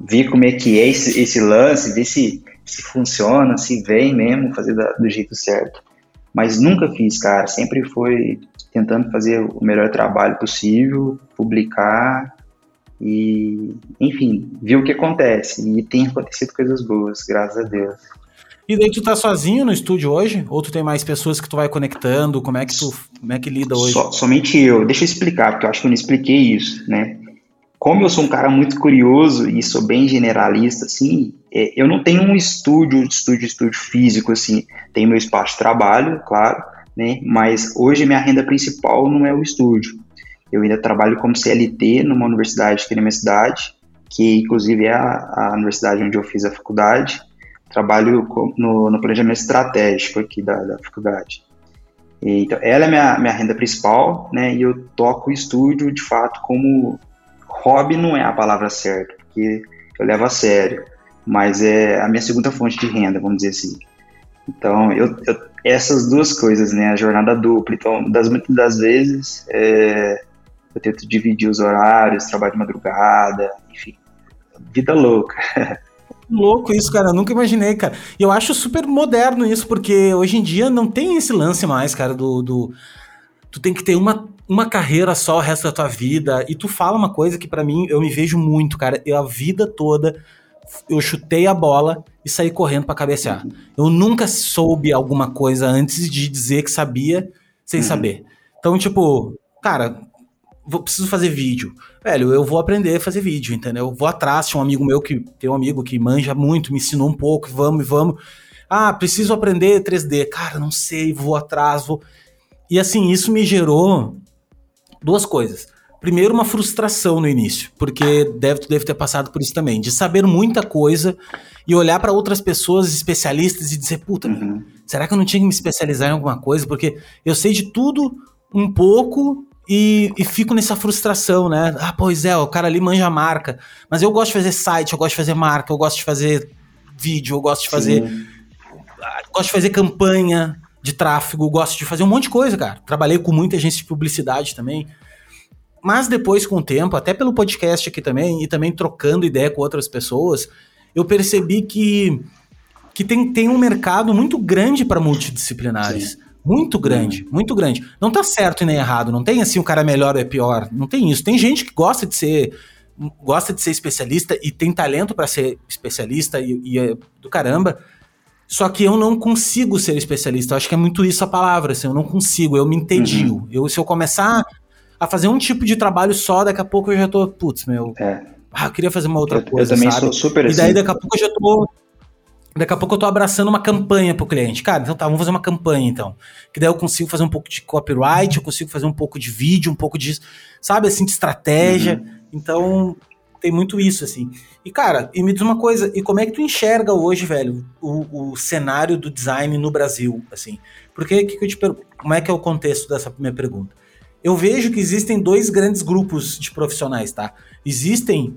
ver como é que é esse, esse lance, ver se, se funciona, se vem mesmo, fazer da, do jeito certo. Mas nunca fiz, cara. Sempre foi tentando fazer o melhor trabalho possível, publicar e, enfim, ver o que acontece. E tem acontecido coisas boas, graças a Deus. E daí tu tá sozinho no estúdio hoje? Ou tu tem mais pessoas que tu vai conectando? Como é que tu como é que lida hoje? So, somente eu. Deixa eu explicar, porque eu acho que eu não expliquei isso, né? como eu sou um cara muito curioso e sou bem generalista, assim, eu não tenho um estúdio, estúdio, estúdio físico, assim, tenho meu espaço de trabalho, claro, né, mas hoje minha renda principal não é o estúdio. Eu ainda trabalho como CLT numa universidade aqui na minha cidade, que inclusive é a, a universidade onde eu fiz a faculdade, trabalho no, no planejamento estratégico aqui da, da faculdade. Então, ela é minha, minha renda principal, né, e eu toco o estúdio, de fato, como hobby não é a palavra certa, porque eu levo a sério, mas é a minha segunda fonte de renda, vamos dizer assim. Então, eu, eu essas duas coisas, né, a jornada dupla. Então, das muitas das vezes, é, eu tento dividir os horários, trabalho de madrugada, enfim, vida louca. [LAUGHS] Louco isso, cara. Eu nunca imaginei, cara. E eu acho super moderno isso, porque hoje em dia não tem esse lance mais, cara, do. do... Tu tem que ter uma uma carreira só o resto da tua vida. E tu fala uma coisa que para mim eu me vejo muito, cara. Eu a vida toda eu chutei a bola e saí correndo para cabecear. Uhum. Eu nunca soube alguma coisa antes de dizer que sabia sem uhum. saber. Então, tipo, cara, vou, preciso fazer vídeo. Velho, eu vou aprender a fazer vídeo, entendeu? Eu vou atrás, tinha um amigo meu que tem um amigo que manja muito, me ensinou um pouco, vamos e vamos. Ah, preciso aprender 3D. Cara, não sei, vou atrás, vou. E assim, isso me gerou duas coisas. Primeiro, uma frustração no início, porque deve, tu deve ter passado por isso também, de saber muita coisa e olhar para outras pessoas especialistas e dizer, puta, uhum. será que eu não tinha que me especializar em alguma coisa? Porque eu sei de tudo um pouco e, e, fico nessa frustração, né? Ah, pois é, o cara ali manja a marca, mas eu gosto de fazer site, eu gosto de fazer marca, eu gosto de fazer vídeo, eu gosto de fazer. Sim. Gosto de fazer campanha, de tráfego, gosto de fazer um monte de coisa, cara. Trabalhei com muita agência de publicidade também. Mas depois, com o tempo, até pelo podcast aqui também, e também trocando ideia com outras pessoas, eu percebi que, que tem, tem um mercado muito grande para multidisciplinares. Sim. Muito grande, uhum. muito grande. Não tá certo e nem errado, não tem assim o cara melhor ou é pior. Não tem isso. Tem gente que gosta de ser gosta de ser especialista e tem talento para ser especialista e, e é do caramba. Só que eu não consigo ser especialista. Eu acho que é muito isso a palavra, assim, eu não consigo, eu me entedio. Uhum. Eu, se eu começar a fazer um tipo de trabalho só, daqui a pouco eu já tô, putz, meu. É. Ah, eu queria fazer uma outra eu, coisa. Eu também sabe? sou super E daí assim. daqui a pouco eu já tô. Daqui a pouco eu tô abraçando uma campanha pro cliente. Cara, então tá, vamos fazer uma campanha então. Que daí eu consigo fazer um pouco de copyright, eu consigo fazer um pouco de vídeo, um pouco de, sabe, assim, de estratégia. Uhum. Então, tem muito isso, assim. E, cara, e me diz uma coisa, e como é que tu enxerga hoje, velho, o, o cenário do design no Brasil, assim? Porque, que, que eu te pergunto, como é que é o contexto dessa minha pergunta? Eu vejo que existem dois grandes grupos de profissionais, tá? Existem,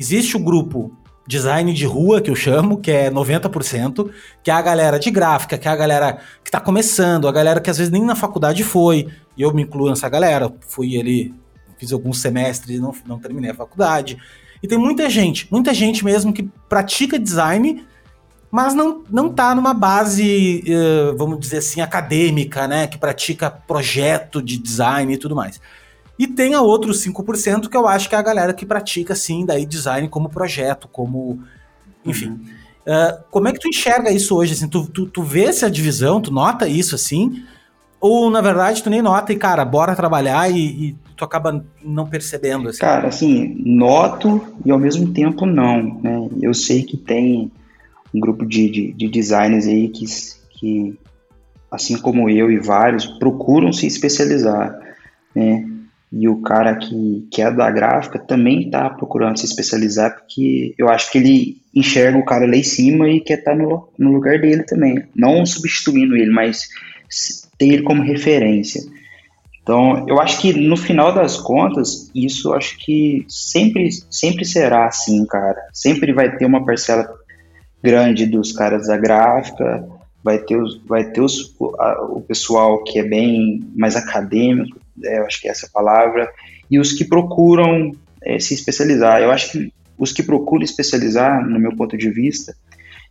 existe o grupo design de rua, que eu chamo, que é 90%, que é a galera de gráfica, que é a galera que tá começando, a galera que às vezes nem na faculdade foi, e eu me incluo nessa galera, fui ali fiz alguns semestres e não, não terminei a faculdade. E tem muita gente, muita gente mesmo que pratica design, mas não, não tá numa base, uh, vamos dizer assim, acadêmica, né? Que pratica projeto de design e tudo mais. E tem a outros 5% que eu acho que é a galera que pratica, sim, daí design como projeto, como... Enfim. Uhum. Uh, como é que tu enxerga isso hoje? Assim, tu, tu, tu vê essa divisão, tu nota isso assim? Ou, na verdade, tu nem nota e, cara, bora trabalhar e, e tu acaba não percebendo? Assim? Cara, assim, noto e ao mesmo tempo não, né? Eu sei que tem um grupo de, de, de designers aí que, que, assim como eu e vários, procuram se especializar, né? E o cara que, que é da gráfica também está procurando se especializar, porque eu acho que ele enxerga o cara lá em cima e quer estar tá no, no lugar dele também. Não substituindo ele, mas ter ele como referência. Então, eu acho que no final das contas, isso acho que sempre, sempre será assim, cara. Sempre vai ter uma parcela grande dos caras da gráfica, vai ter, os, vai ter os, a, o pessoal que é bem mais acadêmico, é, eu acho que é essa a palavra, e os que procuram é, se especializar. Eu acho que os que procuram especializar, no meu ponto de vista,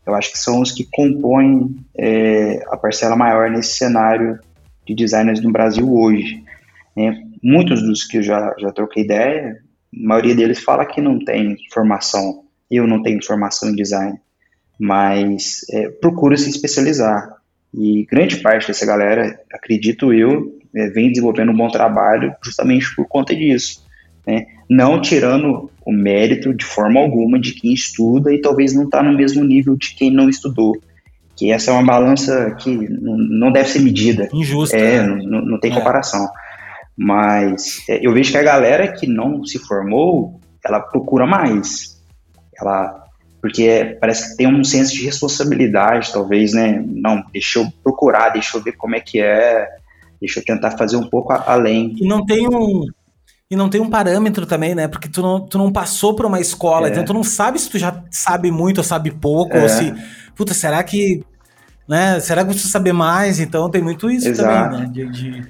eu acho que são os que compõem é, a parcela maior nesse cenário de designers no Brasil hoje. Né? Muitos dos que eu já, já troquei ideia, a maioria deles fala que não tem formação. Eu não tenho formação em design, mas é, procura se especializar. E grande parte dessa galera, acredito eu, é, vem desenvolvendo um bom trabalho justamente por conta disso. Né? Não tirando o mérito de forma alguma de quem estuda e talvez não está no mesmo nível de quem não estudou. Que essa é uma balança que não deve ser medida. Injusta. É, né? não, não, tem é. comparação. Mas é, eu vejo que a galera que não se formou, ela procura mais. Ela porque parece que tem um senso de responsabilidade, talvez, né? Não, deixa eu procurar, deixa eu ver como é que é, deixa eu tentar fazer um pouco além. E não tem um, e não tem um parâmetro também, né? Porque tu não, tu não passou por uma escola, é. então tu não sabe se tu já sabe muito ou sabe pouco, é. ou se. Puta, será que. Né? Será que você saber mais? Então tem muito isso Exato. também, né? De, de,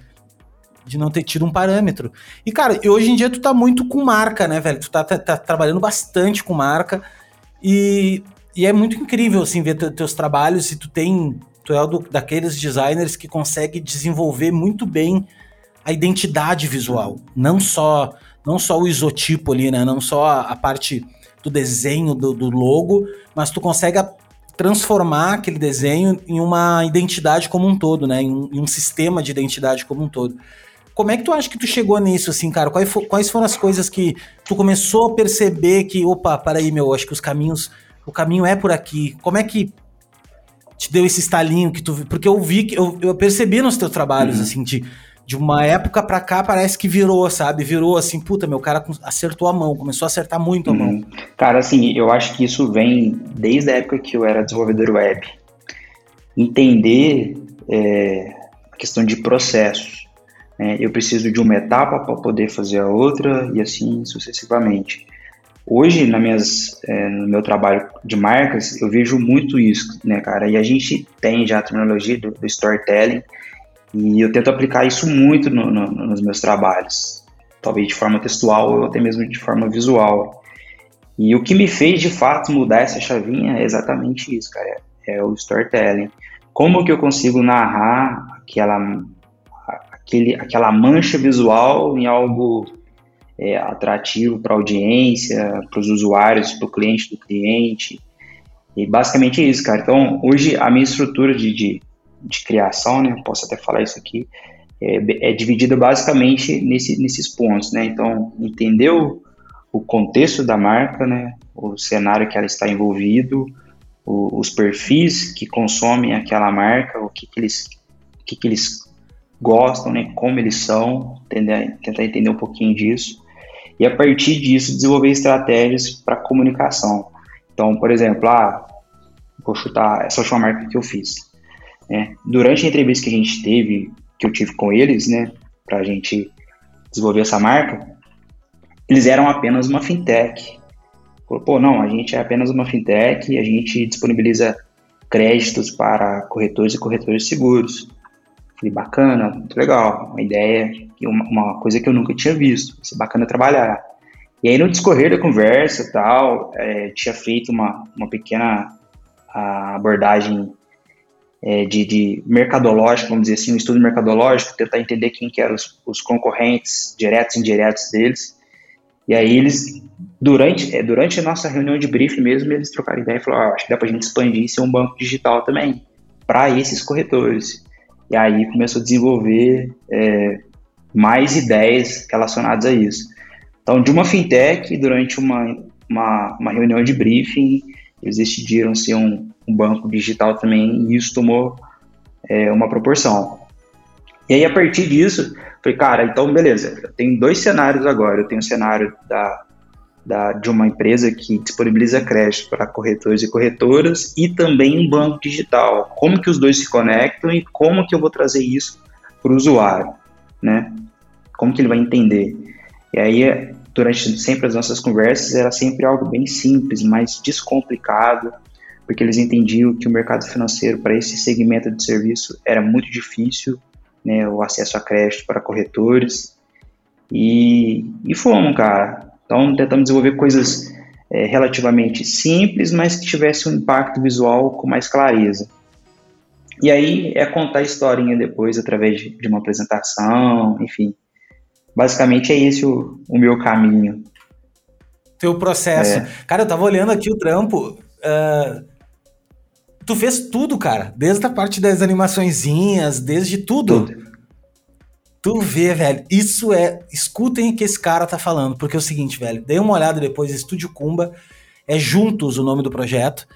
de, não ter tido um parâmetro. E, cara, hoje em dia tu tá muito com marca, né, velho? Tu tá, tá, tá trabalhando bastante com marca. E, e é muito incrível, assim, ver teus trabalhos. E tu tem. Tu é do, daqueles designers que consegue desenvolver muito bem a identidade visual, não só não só o isotipo ali, né? Não só a, a parte do desenho do, do, logo, mas tu consegue transformar aquele desenho em uma identidade como um todo, né? Em em um, sistema de identidade como um todo. Como é que tu acha que tu chegou nisso, assim, cara? Quais, for, quais foram as coisas que tu começou a perceber que, opa, aí, meu, acho que os caminhos, o caminho é por aqui. Como é que te deu esse estalinho que tu, porque eu vi que eu, eu percebi nos teus trabalhos, uhum. assim, de de uma época pra cá parece que virou, sabe? Virou assim, puta, meu cara acertou a mão, começou a acertar muito a mão. Uhum. Cara, assim, eu acho que isso vem desde a época que eu era desenvolvedor web. Entender é, a questão de processos. Né? Eu preciso de uma etapa para poder fazer a outra e assim sucessivamente. Hoje, na minhas, é, no meu trabalho de marcas, eu vejo muito isso, né, cara? E a gente tem já a terminologia do, do storytelling, e eu tento aplicar isso muito no, no, nos meus trabalhos, talvez de forma textual ou até mesmo de forma visual. E o que me fez de fato mudar essa chavinha é exatamente isso, cara, é o storytelling. Como que eu consigo narrar aquela, aquele, aquela mancha visual em algo é, atrativo para a audiência, para os usuários, para o cliente do cliente. E basicamente isso, cara. Então, hoje a minha estrutura de, de, de criação, né? Posso até falar isso aqui. É, é dividida basicamente nesse, nesses pontos, né? Então, entender o, o, contexto da marca, né? O cenário que ela está envolvido, o, os perfis que consomem aquela marca, o que, que eles, o que, que eles gostam, né? Como eles são, entender, tentar entender um pouquinho disso e a partir disso desenvolver estratégias para comunicação. Então, por exemplo, ah, vou chutar essa última marca que eu fiz. Né? Durante a entrevista que a gente teve, que eu tive com eles, né, para a gente desenvolver essa marca, eles eram apenas uma fintech. Falou, pô, não, a gente é apenas uma fintech, a gente disponibiliza créditos para corretores e corretores seguros. Falei, bacana, muito legal, uma ideia, uma, uma coisa que eu nunca tinha visto, vai bacana trabalhar. E aí no discorrer da conversa tal, é, tinha feito uma, uma pequena abordagem é, de, de mercadológico, vamos dizer assim, um estudo mercadológico, tentar entender quem que eram os, os concorrentes diretos e indiretos deles. E aí eles, durante, é, durante a nossa reunião de briefing mesmo, eles trocaram ideia e falaram, ah, acho que dá para a gente expandir e ser um banco digital também, para esses corretores. E aí começou a desenvolver é, mais ideias relacionadas a isso. Então, de uma fintech, durante uma, uma, uma reunião de briefing, eles decidiram ser um, um banco digital também, e isso tomou é, uma proporção. E aí, a partir disso, falei, cara, então beleza, eu tenho dois cenários agora. Eu tenho o cenário da, da, de uma empresa que disponibiliza crédito para corretores e corretoras e também um banco digital. Como que os dois se conectam e como que eu vou trazer isso para o usuário, né? Como que ele vai entender? E aí, durante sempre as nossas conversas, era sempre algo bem simples, mais descomplicado, porque eles entendiam que o mercado financeiro para esse segmento de serviço era muito difícil, né, o acesso a crédito para corretores. E, e fomos, cara. Então, tentamos desenvolver coisas é, relativamente simples, mas que tivesse um impacto visual com mais clareza. E aí é contar a historinha depois através de, de uma apresentação, enfim. Basicamente é esse o, o meu caminho. Teu processo. É. Cara, eu tava olhando aqui o trampo. Uh, tu fez tudo, cara. Desde a parte das animaçõezinhas, desde tudo. tudo. Tu vê, velho, isso é. Escutem o que esse cara tá falando, porque é o seguinte, velho. Dei uma olhada depois, Estúdio Kumba, é Juntos o nome do projeto.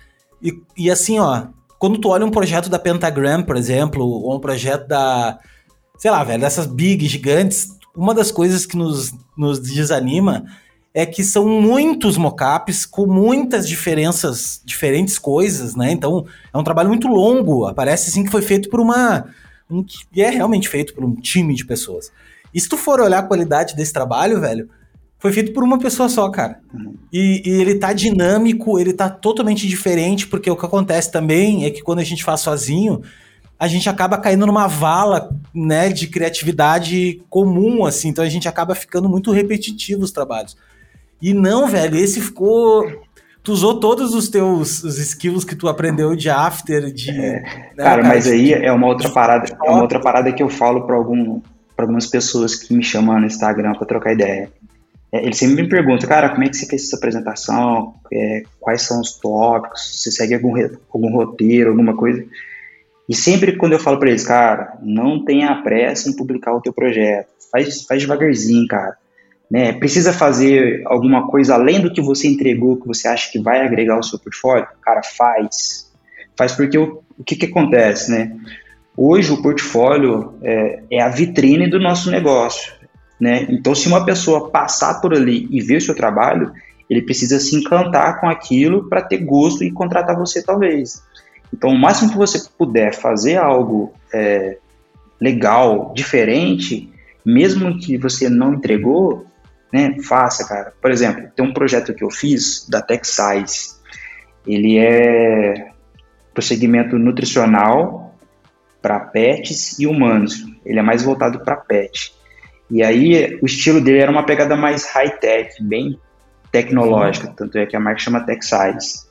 E, e assim, ó, quando tu olha um projeto da Pentagram, por exemplo, ou um projeto da. Sei lá, velho, dessas big gigantes, uma das coisas que nos, nos desanima é que são muitos mockups com muitas diferenças, diferentes coisas, né? Então, é um trabalho muito longo. Parece assim que foi feito por uma um, e é realmente feito por um time de pessoas. E se tu for olhar a qualidade desse trabalho, velho, foi feito por uma pessoa só, cara. Uhum. E, e, ele tá dinâmico, ele tá totalmente diferente, porque o que acontece também é que quando a gente faz sozinho, a gente acaba caindo numa vala, né, de criatividade comum, assim, então a gente acaba ficando muito repetitivo os trabalhos. E não, velho, esse ficou tu usou todos os teus os skills que tu aprendeu de after, de. É, né, cara, mas aí é uma outra parada, é uma outra parada que eu falo para algum, pra algumas pessoas que me chamam no Instagram para trocar ideia. É, eles sempre me perguntam, cara, como é que você fez essa apresentação? É, quais são os tópicos? Você segue algum, algum roteiro, alguma coisa? E sempre quando eu falo para eles, cara, não tenha pressa em publicar o teu projeto. Faz, faz devagarzinho, cara né, precisa fazer alguma coisa além do que você entregou, que você acha que vai agregar ao seu portfólio, cara, faz. Faz porque o, o que, que acontece, né? Hoje o portfólio é, é, a vitrine do nosso negócio, né? Então, se uma pessoa passar por ali e ver o seu trabalho, ele precisa se encantar com aquilo para ter gosto e contratar você, talvez. Então, o máximo que você puder fazer algo é, legal, diferente, mesmo que você não entregou, né? Faça, cara. Por exemplo, tem um projeto que eu fiz da TechSize. Ele é prosseguimento nutricional para pets e humanos. Ele é mais voltado para pet. E aí o estilo dele era uma pegada mais high-tech, bem tecnológica, uhum. tanto é que a marca chama TechSize.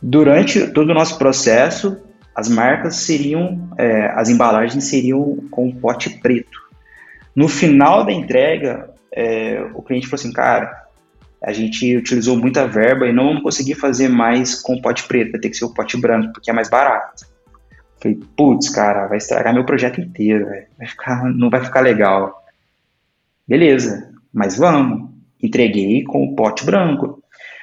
Durante todo o nosso processo, as marcas seriam, é, as embalagens seriam com pote preto. No final da entrega, é, o cliente falou assim, cara, a gente utilizou muita verba e não vamos conseguir fazer mais com pote preto, vai ter que ser o pote branco, porque é mais barato. Falei, putz, cara, vai estragar meu projeto inteiro, vai ficar, não vai ficar legal. Beleza, mas vamos. Entreguei com o pote branco.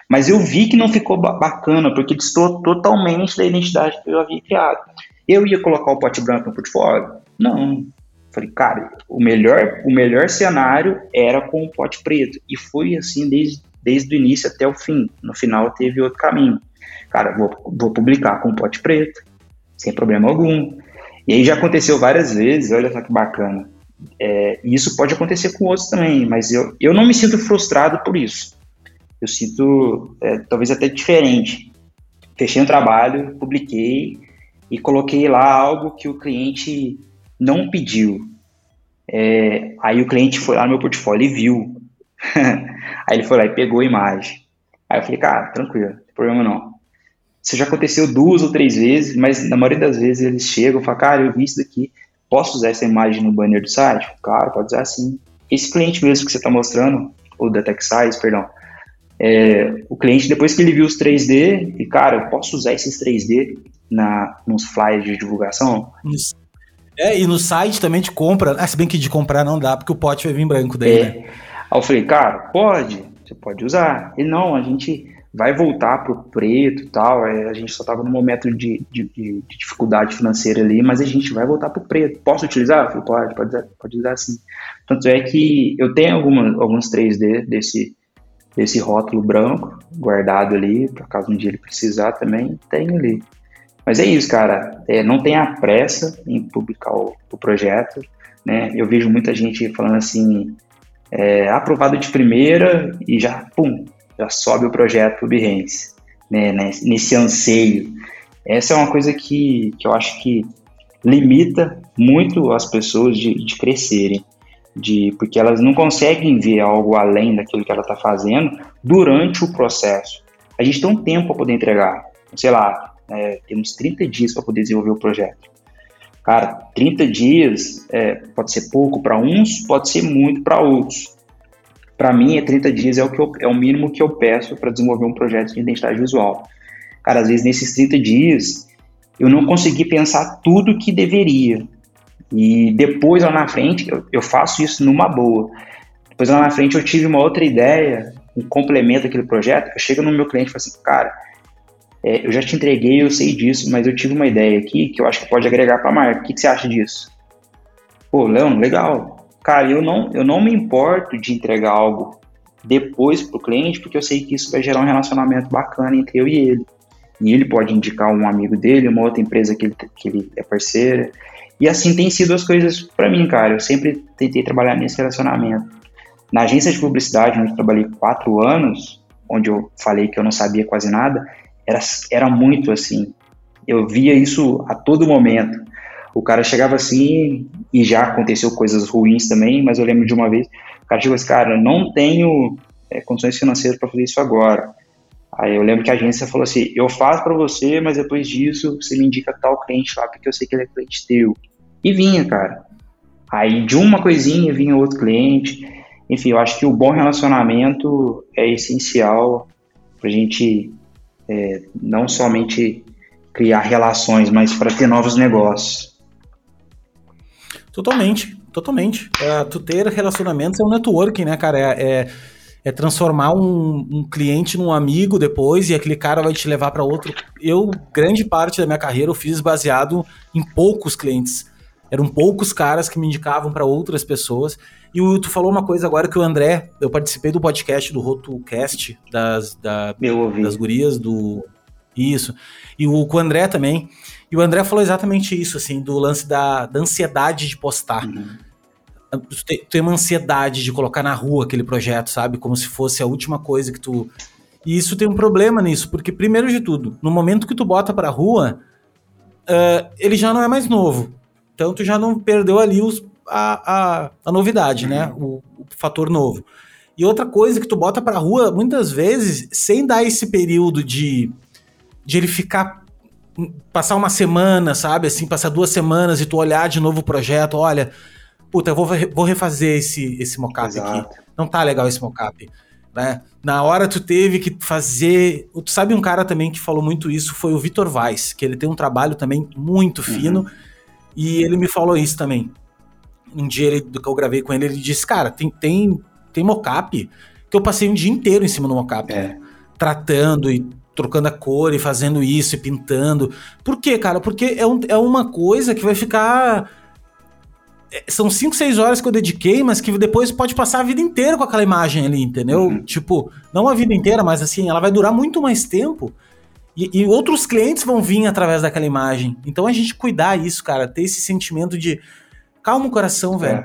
Mas eu vi que não ficou bacana, porque distorce totalmente da identidade que eu havia criado. Eu ia colocar o pote branco no portfólio? Não, Falei, cara, o melhor, o melhor cenário era com o pote preto. E foi assim desde, desde o início até o fim. No final teve outro caminho. Cara, vou, vou publicar com o pote preto, sem problema algum. E aí já aconteceu várias vezes, olha só que bacana. É, e isso pode acontecer com outros também, mas eu, eu não me sinto frustrado por isso. Eu sinto é, talvez até diferente. Fechei um trabalho, publiquei e coloquei lá algo que o cliente não pediu. É, aí o cliente foi lá no meu portfólio e viu. [LAUGHS] aí ele foi lá e pegou a imagem. Aí eu falei, cara, tranquilo, não tem problema não. Isso já aconteceu duas ou três vezes, mas na maioria das vezes eles chegam e falam, cara, eu vi isso daqui, posso usar essa imagem no banner do site? Claro, pode usar sim. Esse cliente mesmo que você está mostrando, ou da TechSize, perdão, é, o cliente, depois que ele viu os 3D, e cara, eu posso usar esses 3D na, nos flyers de divulgação? Isso. É, e no site também de compra. Ah, se bem que de comprar não dá, porque o pote vai vir branco daí, é. né? Aí eu falei, cara, pode, você pode usar. Ele, não, a gente vai voltar pro preto e tal. É, a gente só tava num momento de, de, de, dificuldade financeira ali, mas a gente vai voltar pro preto. Posso utilizar? Eu falei, pode, pode usar, pode usar sim. Tanto é que eu tenho alguma, alguns 3D desse, desse rótulo branco guardado ali, por caso um dia ele precisar também, tenho ali. Mas é isso, cara. É, não tenha pressa em publicar o, o, projeto. Né? Eu vejo muita gente falando assim, é, aprovado de primeira e já, pum, já sobe o projeto para o Behance, né? nesse anseio. Essa é uma coisa que, que eu acho que limita muito as pessoas de, de crescerem, de, porque elas não conseguem ver algo além daquilo que ela está fazendo durante o processo. A gente tem um tempo para poder entregar, sei lá, é, temos 30 dias para poder desenvolver o projeto. Cara, 30 dias é, pode ser pouco para uns, pode ser muito para outros. Para mim, é 30 dias é o, que eu, é o mínimo que eu peço para desenvolver um projeto de identidade visual. Cara, às vezes nesses 30 dias eu não consegui pensar tudo que deveria. E depois lá na frente, eu, eu faço isso numa boa. Depois lá na frente eu tive uma outra ideia, um complemento àquele projeto. Eu chego no meu cliente e falo assim, cara, é, eu já te entreguei, eu sei disso, mas eu tive uma ideia aqui que eu acho que pode agregar para a marca. O que, que, você acha disso? Pô, Leão, legal. Cara, eu não, eu não me importo de entregar algo depois para o cliente, porque eu sei que isso vai gerar um relacionamento bacana entre eu e ele. E ele pode indicar um amigo dele, uma outra empresa que ele, que ele é parceira. E assim tem sido as coisas para mim, cara. Eu sempre tentei trabalhar nesse relacionamento. Na agência de publicidade, onde eu trabalhei quatro anos, onde eu falei que eu não sabia quase nada, era, era muito assim. Eu via isso a todo momento. O cara chegava assim, e já aconteceu coisas ruins também, mas eu lembro de uma vez, o cara chegou assim, cara, não tenho é, condições financeiras para fazer isso agora. Aí eu lembro que a agência falou assim, eu faço para você, mas depois disso você me indica tal cliente lá, porque eu sei que ele é cliente teu. E vinha, cara. Aí de uma coisinha vinha outro cliente. Enfim, eu acho que o bom relacionamento é essencial para a gente é, não somente criar relações, mas para ter novos negócios. Totalmente, totalmente. É, tu ter relacionamentos é um networking, né, cara? É, é, é transformar um, um, cliente num amigo depois e aquele cara vai te levar para outro. Eu, grande parte da minha carreira, eu fiz baseado em poucos clientes. Eram poucos caras que me indicavam para outras pessoas. E o, tu falou uma coisa agora que o André, eu participei do podcast do RotoCast, das, da, das gurias do. Isso. E o, com o André também. E o André falou exatamente isso, assim, do lance da, da ansiedade de postar. Uhum. Tu tem, tu tem uma ansiedade de colocar na rua aquele projeto, sabe? Como se fosse a última coisa que tu. E isso tem um problema nisso, porque, primeiro de tudo, no momento que tu bota pra rua, uh, ele já não é mais novo. Então tu já não perdeu ali os, a, a, a novidade, né? O, o, fator novo. E outra coisa que tu bota pra rua, muitas vezes, sem dar esse período de, de ele ficar. Passar uma semana, sabe? Assim, passar duas semanas e tu olhar de novo o projeto, olha, puta, eu vou, vou refazer esse, esse mockup aqui. Não tá legal esse mockup. Né? Na hora tu teve que fazer. Tu sabe um cara também que falou muito isso foi o Vitor Vaz, que ele tem um trabalho também muito fino. Uhum. E ele me falou isso também um dia ele, que eu gravei com ele, ele disse, cara, tem, tem, tem mocap que eu passei um dia inteiro em cima do mocap, é. né? tratando e trocando a cor e fazendo isso e pintando. Por quê, cara? Porque é, um, é uma coisa que vai ficar. É, são 5, 6 horas que eu dediquei, mas que depois pode passar a vida inteira com aquela imagem ali, entendeu? Uhum. Tipo, não a vida inteira, mas assim, ela vai durar muito mais tempo. E, e, outros clientes vão vir através daquela imagem. Então a gente cuidar isso, cara, ter esse sentimento de Calma o coração, velho.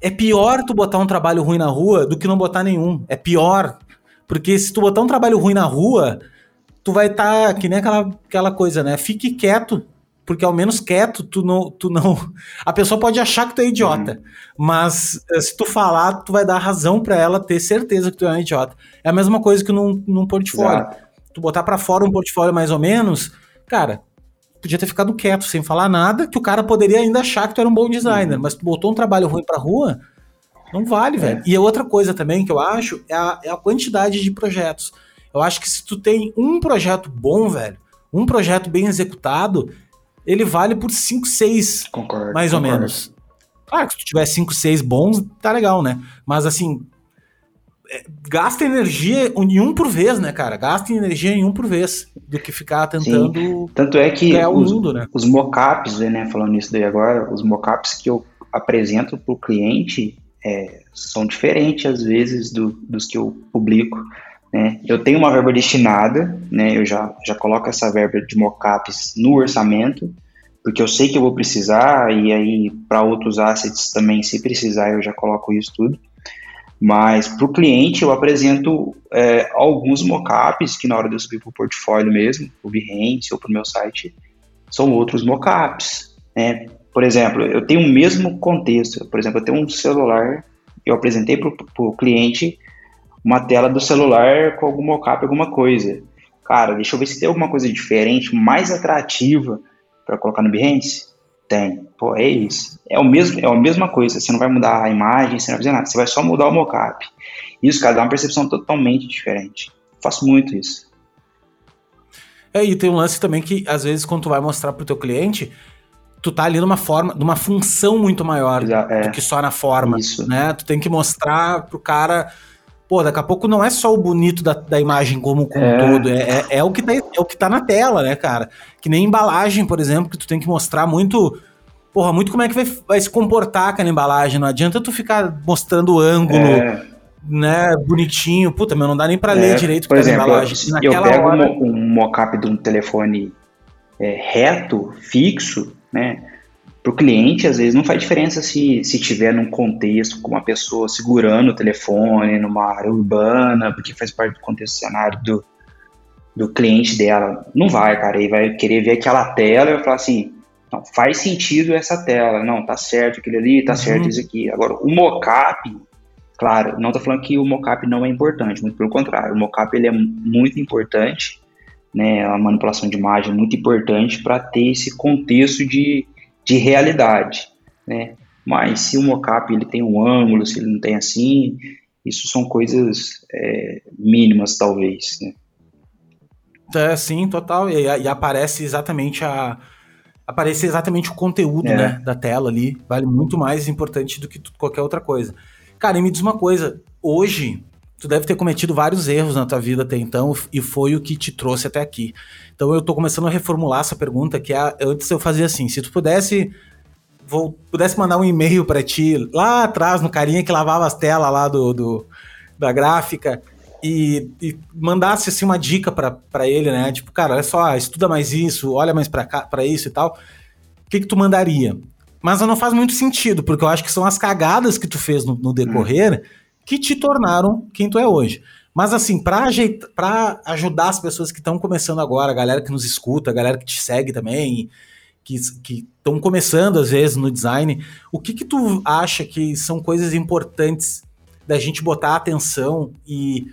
É. é pior tu botar um trabalho ruim na rua do que não botar nenhum. É pior. Porque se tu botar um trabalho ruim na rua, tu vai estar tá, que nem aquela, aquela coisa, né? Fique quieto, porque ao menos quieto tu não, tu não. [LAUGHS] A pessoa pode achar que tu é idiota, uhum. mas eh, se tu falar, tu vai dar razão para ela ter certeza que tu é um idiota. É a mesma coisa que num, num portfólio. Exato. Tu botar para fora um portfólio mais ou menos, cara, podia ter ficado quieto, sem falar nada, que o cara poderia ainda achar que tu era um bom designer, uhum. mas tu botou um trabalho ruim pra rua, não vale, é. velho. E outra coisa também que eu acho é a, é a quantidade de projetos. Eu acho que se tu tem um projeto bom, velho, um projeto bem executado, ele vale por 5, 6, concordo, mais concordo. ou menos. Claro que se tu tiver 5, 6 bons, tá legal, né? Mas assim, gasta energia em um por vez, né, cara? Gasta energia em um por vez, do que ficar tentando Sim. Tanto é que os, mundo, né? os mockups, né, falando isso daí agora, os mockups que eu apresento para o cliente é, são diferentes, às vezes, do, dos que eu publico. Né? Eu tenho uma verba destinada, né? eu já, já coloco essa verba de mockups no orçamento, porque eu sei que eu vou precisar, e aí para outros assets também, se precisar, eu já coloco isso tudo. Mas para o cliente eu apresento é, alguns mockups que na hora de eu subir para o portfólio mesmo, o Behance ou para o meu site, são outros mockups. Né? Por exemplo, eu tenho o mesmo contexto. Por exemplo, eu tenho um celular, eu apresentei para o cliente uma tela do celular com algum mockup, alguma coisa. Cara, deixa eu ver se tem alguma coisa diferente, mais atrativa para colocar no Behance. Tem. Pô, é isso. É, o mesmo, é a mesma coisa. Você não vai mudar a imagem, você não vai fazer nada. Você vai só mudar o mockup. Isso, cara, dá uma percepção totalmente diferente. Eu faço muito isso. É, e tem um lance também que, às vezes, quando tu vai mostrar pro teu cliente, tu tá ali numa forma, numa função muito maior é, do que só na forma. Isso. Né? Tu tem que mostrar pro cara. Pô, daqui a pouco não é só o bonito da, da imagem como, como É. todo, é, é, é o que tá, é o que tá na tela, né, cara? Que nem embalagem, por exemplo, que tu tem que mostrar muito. Porra, muito como é que vai, vai se comportar aquela embalagem. Não adianta tu ficar mostrando o ângulo, É, né, bonitinho. Puta, meu, não dá nem pra É, ler direito por exemplo, embalagem. eu naquela pego hora- um, um mockup de um telefone é, reto, fixo, né? Para o cliente, às vezes, não faz diferença se, se tiver num contexto com uma pessoa segurando o telefone numa área urbana, porque faz parte do contexto cenário do, do cliente dela. Não vai, cara. Ele vai querer ver aquela tela e vai falar assim: não, faz sentido essa tela. Não, tá certo aquele ali, tá Uhum. certo isso aqui. Agora, o mockup, claro, não tô falando que o mockup não é importante, muito pelo contrário. O mockup ele é muito importante, né? A manipulação de imagem é muito importante para ter esse contexto de, de realidade, né? Mas se o mockup ele tem um ângulo, se ele não tem assim, isso são coisas é, mínimas talvez, né? É, sim, total. E, e aparece exatamente a. Aparece exatamente o conteúdo, É. né, da tela ali. Vale muito mais importante do que qualquer outra coisa. Cara, e me diz uma coisa. Hoje, tu deve ter cometido vários erros na tua vida até então, e foi o que te trouxe até aqui. Então eu tô começando a reformular essa pergunta, que é, antes eu fazia assim, se tu pudesse vou, pudesse mandar um e-mail pra ti, lá atrás, no carinha que lavava as telas lá do, do- da gráfica, e, e mandasse assim uma dica pra ele, né? Tipo, cara, olha só, estuda mais isso, olha mais cá, para isso e tal. O que que tu mandaria? Mas não faz muito sentido, porque eu acho que são as cagadas que tu fez no, no decorrer que te tornaram quem tu é hoje. Mas assim, pra ajudar as pessoas que estão começando agora, a galera que nos escuta, a galera que te segue também, que estão começando às vezes no design, o que que tu acha que são coisas importantes da gente botar atenção e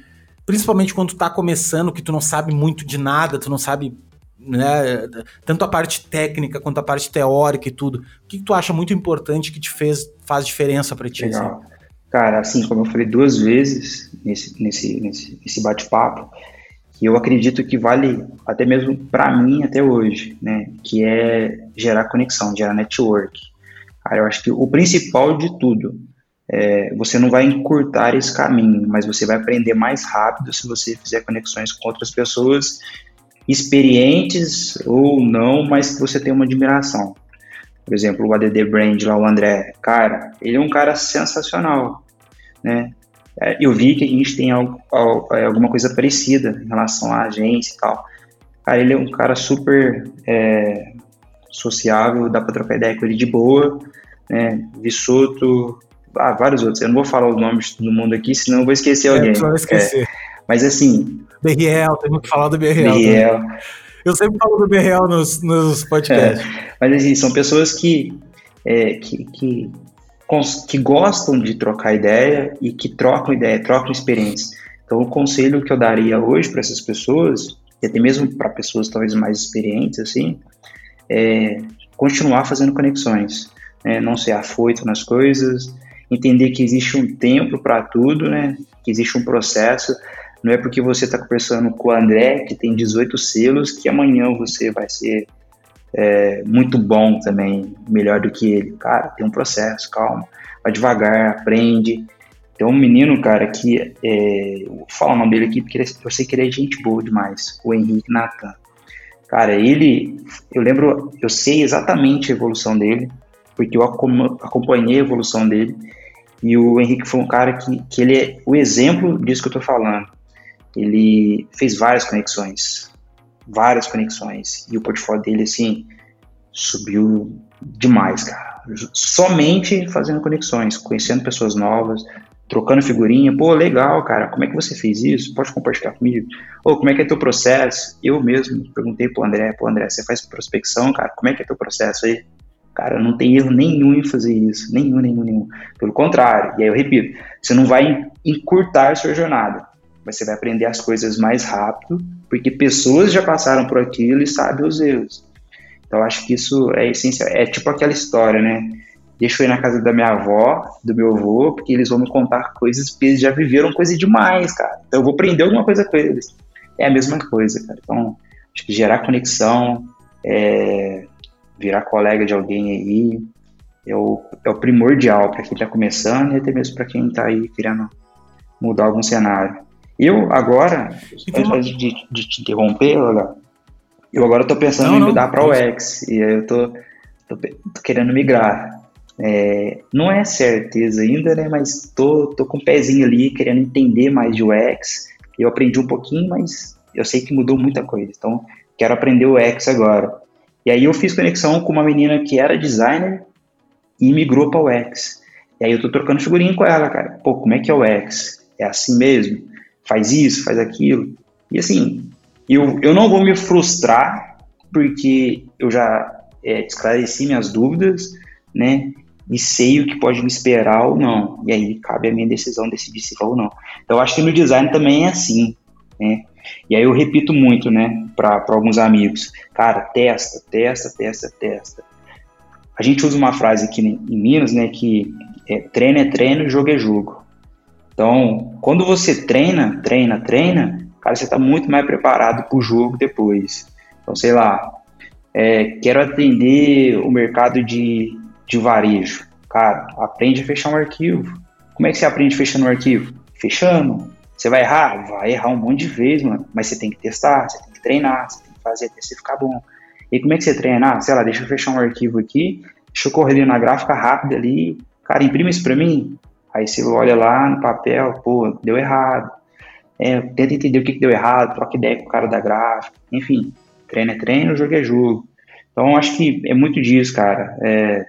principalmente quando tu tá começando, que tu não sabe muito de nada, tu não sabe né, tanto a parte técnica quanto a parte teórica e tudo. O que, que tu acha muito importante que te fez faz diferença para ti? assim? Cara, assim, como eu falei duas vezes nesse, nesse, nesse, nesse bate-papo, que eu acredito que vale até mesmo para mim até hoje, né? Que é gerar conexão, gerar network. Cara, eu acho que o principal de tudo é você não vai encurtar esse caminho, mas você vai aprender mais rápido se você fizer conexões com outras pessoas experientes ou não, mas que você tem uma admiração. Por exemplo, o ADD Brand lá, o André, cara, ele é um cara sensacional, né? É, Eu vi que a gente tem algo, é, alguma coisa parecida em relação à agência e tal. Cara, ele é um cara super é, sociável, dá pra trocar ideia com ele de boa, né? Vissoto, ah, vários outros. Eu não vou falar os nomes todo mundo aqui, senão eu vou esquecer alguém. É, tu vai esquecer. É, mas assim, BRL, temos que falar do BRL. Biel, Eu sempre falo do BRL nos, nos podcasts. Mas assim, são pessoas que, é, que, que, que gostam de trocar ideia e que trocam ideia, trocam experiências. Então, o conselho que eu daria hoje para essas pessoas, e até mesmo para pessoas talvez mais experientes, assim, é continuar fazendo conexões, né? não ser afoito nas coisas, entender que existe um tempo para tudo, né? que existe um processo. Não é porque você está conversando com o André, que tem 18 selos, que amanhã você vai ser é, muito bom também, melhor do que ele. Cara, tem um processo, calma, vai devagar, aprende. Tem um menino, cara, que. É, vou falar o nome dele aqui porque eu sei que ele é gente boa demais, o Henrique Natan. Cara, ele. Eu lembro, eu sei exatamente a evolução dele, porque eu acompanhei a evolução dele. E o Henrique foi um cara que, que ele é o exemplo disso que eu tô falando. Ele fez várias conexões, várias conexões. E o portfólio dele, assim, subiu demais, cara. Somente fazendo conexões, conhecendo pessoas novas, trocando figurinha. Pô, legal, cara, como é que você fez isso? Pode compartilhar comigo? Ou como é que é teu processo? Eu mesmo perguntei pro André, pô, André, você faz prospecção, cara, como é que é teu processo aí? Cara, não tem erro nenhum em fazer isso, nenhum, nenhum, nenhum. Pelo contrário, e aí eu repito, você não vai encurtar sua jornada, mas você vai aprender as coisas mais rápido, porque pessoas já passaram por aquilo e sabem os erros. Então acho que isso é essencial. É tipo aquela história, né? Deixa eu ir na casa da minha avó, do meu avô, porque eles vão me contar coisas, porque eles já viveram coisa demais, cara. Então eu vou aprender alguma coisa com eles. É a mesma coisa, cara. Então, acho que gerar conexão, é, virar colega de alguém aí, é o, é o primordial para quem está começando e até mesmo para quem está aí querendo mudar algum cenário. Eu agora, antes de, de, te interromper, eu agora estou pensando não, em mudar para o X e aí eu tô querendo migrar. É, não é certeza ainda, né? Mas tô, tô com o um pezinho ali, querendo entender mais de UX. Eu aprendi um pouquinho, mas eu sei que mudou muita coisa. Então, quero aprender o UX agora. E aí eu fiz conexão com uma menina que era designer e migrou para o UX. E aí eu tô trocando figurinha com ela, cara. Pô, como é que é o UX? É assim mesmo? Faz isso, faz aquilo. E assim, eu, eu não vou me frustrar, porque eu já é, esclareci minhas dúvidas, né? e sei o que pode me esperar ou não. E aí cabe a minha decisão decidir se vou ou não. Então, eu acho que no design também é assim, né? E aí eu repito muito, né, para alguns amigos, cara, testa, testa, testa, testa. A gente usa uma frase aqui em Minas, né, que é, treino é treino, jogo é jogo. Então, quando você treina, treina, treina, cara, você está muito mais preparado para o jogo depois. Então, sei lá, é, quero atender o mercado de de varejo. Cara, aprende a fechar um arquivo. Como é que você aprende fechando um arquivo? Fechando. Você vai errar? Vai errar um monte de vezes, mano. Mas você tem que testar, você tem que treinar, você tem que fazer até você ficar bom. E como é que você treina? Ah, sei lá, deixa eu fechar um arquivo aqui, deixa eu correr na gráfica rápida ali. Cara, imprime isso pra mim. Aí você olha lá no papel, pô, deu errado. É, tenta entender o que, que deu errado, troca ideia com o cara da gráfica. Enfim, treino é treino, jogo é jogo. Então, acho que é muito disso, cara. É,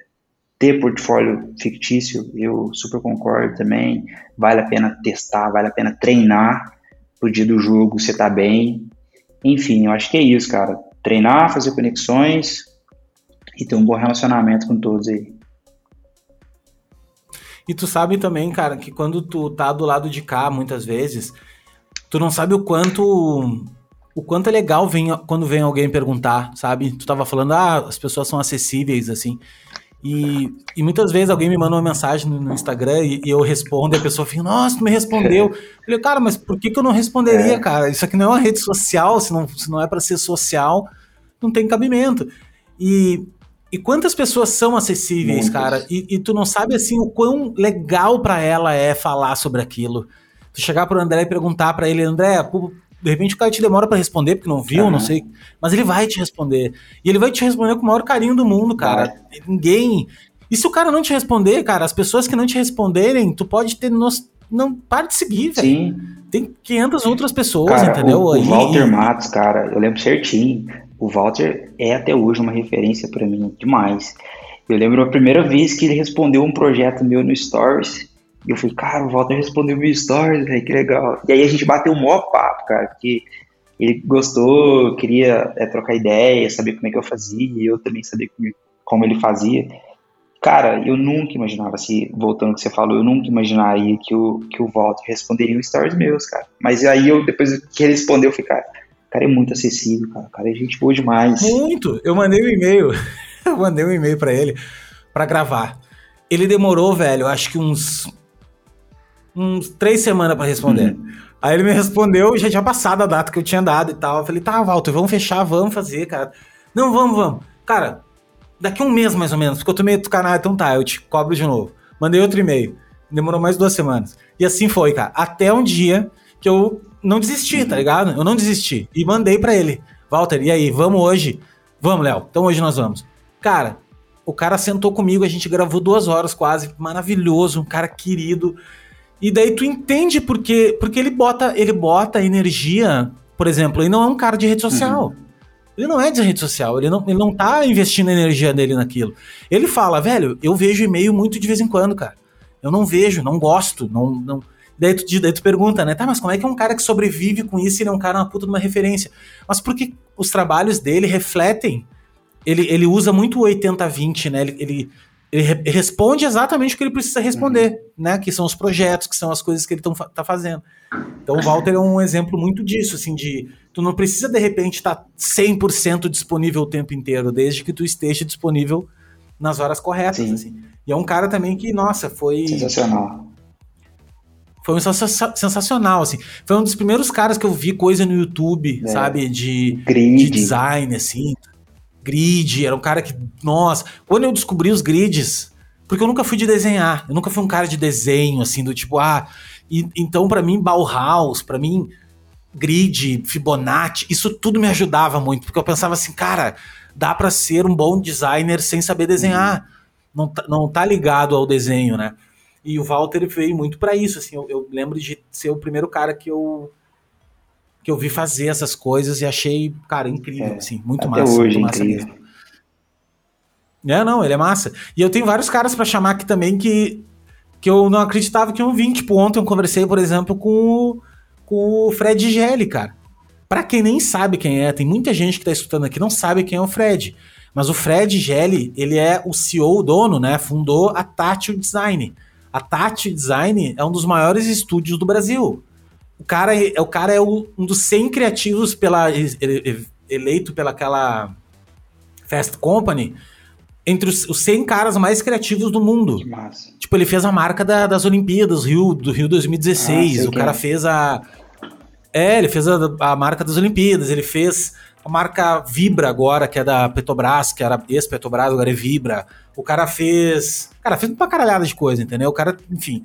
ter portfólio fictício, eu super concordo também. Vale a pena testar, vale a pena treinar pro dia do jogo você tá bem. Enfim, eu acho que é isso, cara. Treinar, fazer conexões e ter um bom relacionamento com todos aí. E tu sabe também, cara, que quando tu tá do lado de cá, muitas vezes, tu não sabe o quanto o quanto é legal vem, quando vem alguém perguntar, sabe? Tu tava falando, ah, as pessoas são acessíveis, assim. E, e muitas vezes alguém me manda uma mensagem no, no Instagram e, e, eu respondo e a pessoa fica, nossa, tu me respondeu. [LAUGHS] Eu falei, cara, mas por que, que eu não responderia, é. cara? Isso aqui não é uma rede social, se não, se não é para ser social, não tem cabimento. E, e quantas pessoas são acessíveis, Muitas. cara? E, e, tu não sabe, assim, o quão legal para ela é falar sobre aquilo. Tu chegar pro André e perguntar para ele, André, de repente o cara te demora para responder porque não viu, não sei. Mas ele vai te responder. E ele vai te responder com o maior carinho do mundo, cara. Ninguém. E se o cara não te responder, cara, as pessoas que não te responderem, tu pode ter. Nos... Não, para de seguir, velho. Sim. Tem 500 outras pessoas, cara, entendeu? O, o Walter Matos, cara, eu lembro certinho. O Walter é até hoje uma referência para mim demais. Eu lembro a primeira vez que ele respondeu um projeto meu no Stories. E eu falei, cara, o Walter respondeu meu stories, véio, que legal. E aí a gente bateu um maior papo, cara, porque ele gostou, queria é, trocar ideia, saber como é que eu fazia, e eu também saber como, como ele fazia. Cara, eu nunca imaginava, se voltando ao que você falou, eu nunca imaginaria que o, que o Walter responderia os stories meus, cara. Mas aí eu, depois que ele respondeu, eu falei, cara, o cara é muito acessível, cara, o cara é gente boa demais. Muito! Eu mandei um e-mail, [LAUGHS] eu mandei um e-mail para ele para gravar. Ele demorou, velho, acho que uns uns três semanas para responder. Uhum. Aí ele me respondeu, já tinha passado a data que eu tinha dado e tal. Eu falei, tá, Walter, vamos fechar, vamos fazer, cara. Não, vamos, vamos. Cara, daqui um mês mais ou menos, porque eu tomei do canal, então tá, eu te cobro de novo. Mandei outro e-mail. Demorou mais duas semanas. E assim foi, cara. Até um dia que eu não desisti, tá ligado? Eu não desisti. E mandei para ele. Walter, e aí, vamos hoje? Vamos, Léo. Então hoje nós vamos. Cara, o cara sentou comigo, a gente gravou duas horas quase, maravilhoso, um cara querido. E daí tu entende porque, porque ele bota ele bota energia, por exemplo, ele não é um cara de rede social. Uhum. Ele não é de rede social, ele não, ele não tá investindo a energia dele naquilo. Ele fala, velho, eu vejo e-mail muito de vez em quando, cara. Eu não vejo, não gosto, não, não, Daí tu, daí tu pergunta, né? Tá, mas como é que é um cara que sobrevive com isso e ele é um cara uma puta de uma referência? Mas porque os trabalhos dele refletem. Ele, ele usa muito o 80-20, né? Ele, ele, ele, responde exatamente o que ele precisa responder, uhum. né? Que são os projetos, que são as coisas que ele tão, tá fazendo. Então o Walter é um exemplo muito disso, assim, de tu não precisa de repente estar tá 100% disponível o tempo inteiro, desde que tu esteja disponível nas horas corretas, Sim. assim. E é um cara também que, nossa, foi sensacional. Foi um sensacional, assim. Foi um dos primeiros caras que eu vi coisa no YouTube, é. sabe? De, de design, assim. Grid, era um cara que. Nossa, quando eu descobri os grids, porque eu nunca fui de desenhar, eu nunca fui um cara de desenho, assim, do tipo, ah. E, então, para mim, Bauhaus, para mim, grid, Fibonacci, isso tudo me ajudava muito, porque eu pensava assim, cara, dá para ser um bom designer sem saber desenhar. Uhum. Não, tá, não tá ligado ao desenho, né? E o Walter veio muito para isso, assim, eu, eu, lembro de ser o primeiro cara que eu que eu vi fazer essas coisas e achei, cara, incrível, é, assim, muito até massa, hoje, muito massa incrível. mesmo. É, não, ele é massa. E eu tenho vários caras para chamar aqui também que que eu não acreditava que iam vir, tipo, ontem eu conversei, por exemplo, com o, com o Fred Gelli, cara. Para quem nem sabe quem é, tem muita gente que tá escutando aqui não sabe quem é o Fred. Mas o Fred Gelli, ele é o CEO, o dono, né? Fundou a Tátil Design. A Tati Design é um dos maiores estúdios do Brasil. O cara, é, o cara é um dos 100 criativos pela, eleito pelaquela Fast Company entre os, os 100 caras mais criativos do mundo. Que massa. Tipo, ele fez a marca da, das Olimpíadas Rio, do Rio 2016. Ah, o cara é. fez a. É, ele fez a, a marca das Olimpíadas, ele fez a marca Vibra agora, que é da Petrobras, que era ex-Petrobras, agora é Vibra. O cara fez. Cara, fez uma caralhada de coisa, entendeu? O cara, enfim.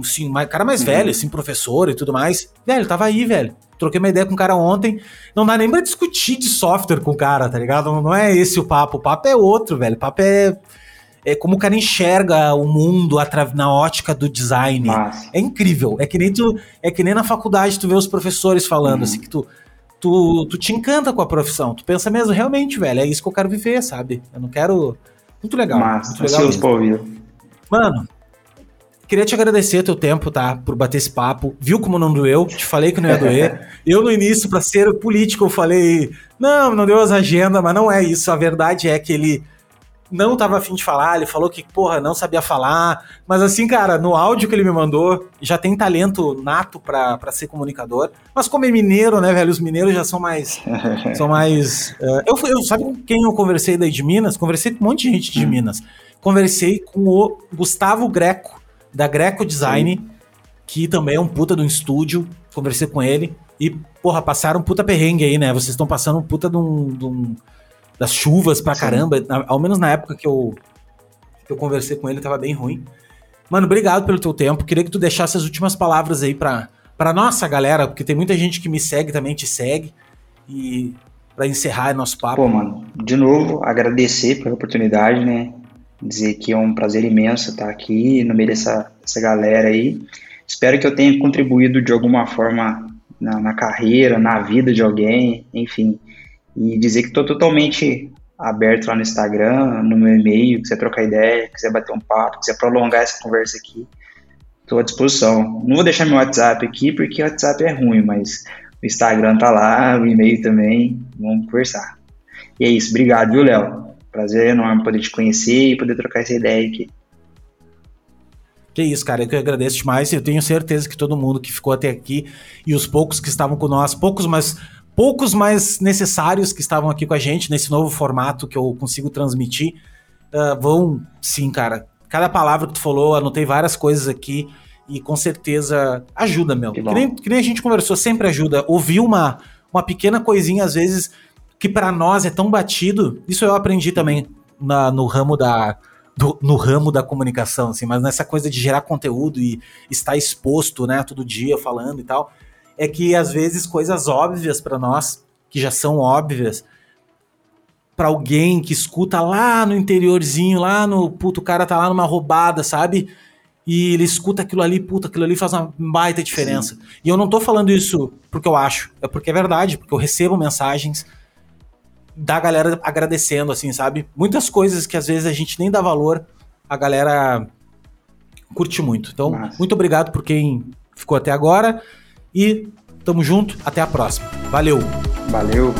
Assim, um cara mais uhum. velho, assim, professor e tudo mais. Velho, tava aí, velho. Troquei uma ideia com o cara ontem. Não dá nem pra discutir de software com o cara, tá ligado? Não, não é esse o papo. O papo é outro, velho. O papo é é como o cara enxerga o mundo na ótica do design. Nossa. É incrível. É que nem tu, é que nem na faculdade tu vê os professores falando uhum. assim que tu, tu tu te encanta com a profissão. Tu pensa mesmo, realmente, velho, é isso que eu quero viver, sabe? Eu não quero muito legal. Mas, muito legal seus ouvir. Mano, queria te agradecer teu tempo, tá? Por bater esse papo. Viu como não doeu? Te falei que não ia doer. [LAUGHS] eu, no início, para ser político, eu falei: não, não deu as agendas, mas não é isso. A verdade é que ele não tava afim de falar, ele falou que, porra, não sabia falar. Mas assim, cara, no áudio que ele me mandou, já tem talento nato pra, pra ser comunicador. Mas como é mineiro, né, velho? Os mineiros já são mais. [LAUGHS] são mais. Uh, eu, eu, sabe com quem eu conversei daí de Minas? Conversei com um monte de gente de hum. Minas. Conversei com o Gustavo Greco, da Greco Design, Sim. que também é um puta de um estúdio. Conversei com ele. E, porra, passaram um puta perrengue aí, né? Vocês estão passando um puta de um, de um das chuvas pra Sim. caramba. Ao menos na época que eu, que eu conversei com ele, tava bem ruim. Mano, obrigado pelo teu tempo. Queria que tu deixasse as últimas palavras aí pra, pra nossa galera, porque tem muita gente que me segue também, te segue. E para encerrar nosso papo. Pô, mano, de novo, agradecer pela oportunidade, né? Dizer que é um prazer imenso estar aqui no meio dessa, dessa galera aí. Espero que eu tenha contribuído de alguma forma na, na carreira, na vida de alguém, enfim e dizer que estou totalmente aberto lá no Instagram, no meu e-mail, quiser trocar ideia, quiser bater um papo, quiser prolongar essa conversa aqui, estou à disposição. Não vou deixar meu WhatsApp aqui porque o WhatsApp é ruim, mas o Instagram tá lá, o e-mail também, vamos conversar. E é isso, obrigado, viu, Léo? Prazer enorme poder te conhecer e poder trocar essa ideia aqui. Que isso, cara, eu que agradeço demais. Eu tenho certeza que todo mundo que ficou até aqui e os poucos que estavam com nós, poucos, mas poucos mais necessários que estavam aqui com a gente nesse novo formato que eu consigo transmitir uh, vão, sim, cara. Cada palavra que tu falou, anotei várias coisas aqui e com certeza ajuda, meu. Que, que, nem, que nem, a gente conversou, sempre ajuda. Ouvir uma, uma pequena coisinha, às vezes, que para nós é tão batido. Isso eu aprendi também na, no ramo da do, no ramo da comunicação, assim, mas nessa coisa de gerar conteúdo e estar exposto, né, todo dia falando e tal, é que às vezes coisas óbvias para nós, que já são óbvias, para alguém que escuta lá no interiorzinho, lá no puto, o cara tá lá numa roubada, sabe? E ele escuta aquilo ali, puta, aquilo ali faz uma baita diferença. Sim. E eu não tô falando isso porque eu acho, é porque é verdade, porque eu recebo mensagens da galera agradecendo, assim, sabe? Muitas coisas que às vezes a gente nem dá valor, a galera curte muito. Então, Nossa. muito obrigado por quem ficou até agora e tamo junto, até a próxima. Valeu! Valeu!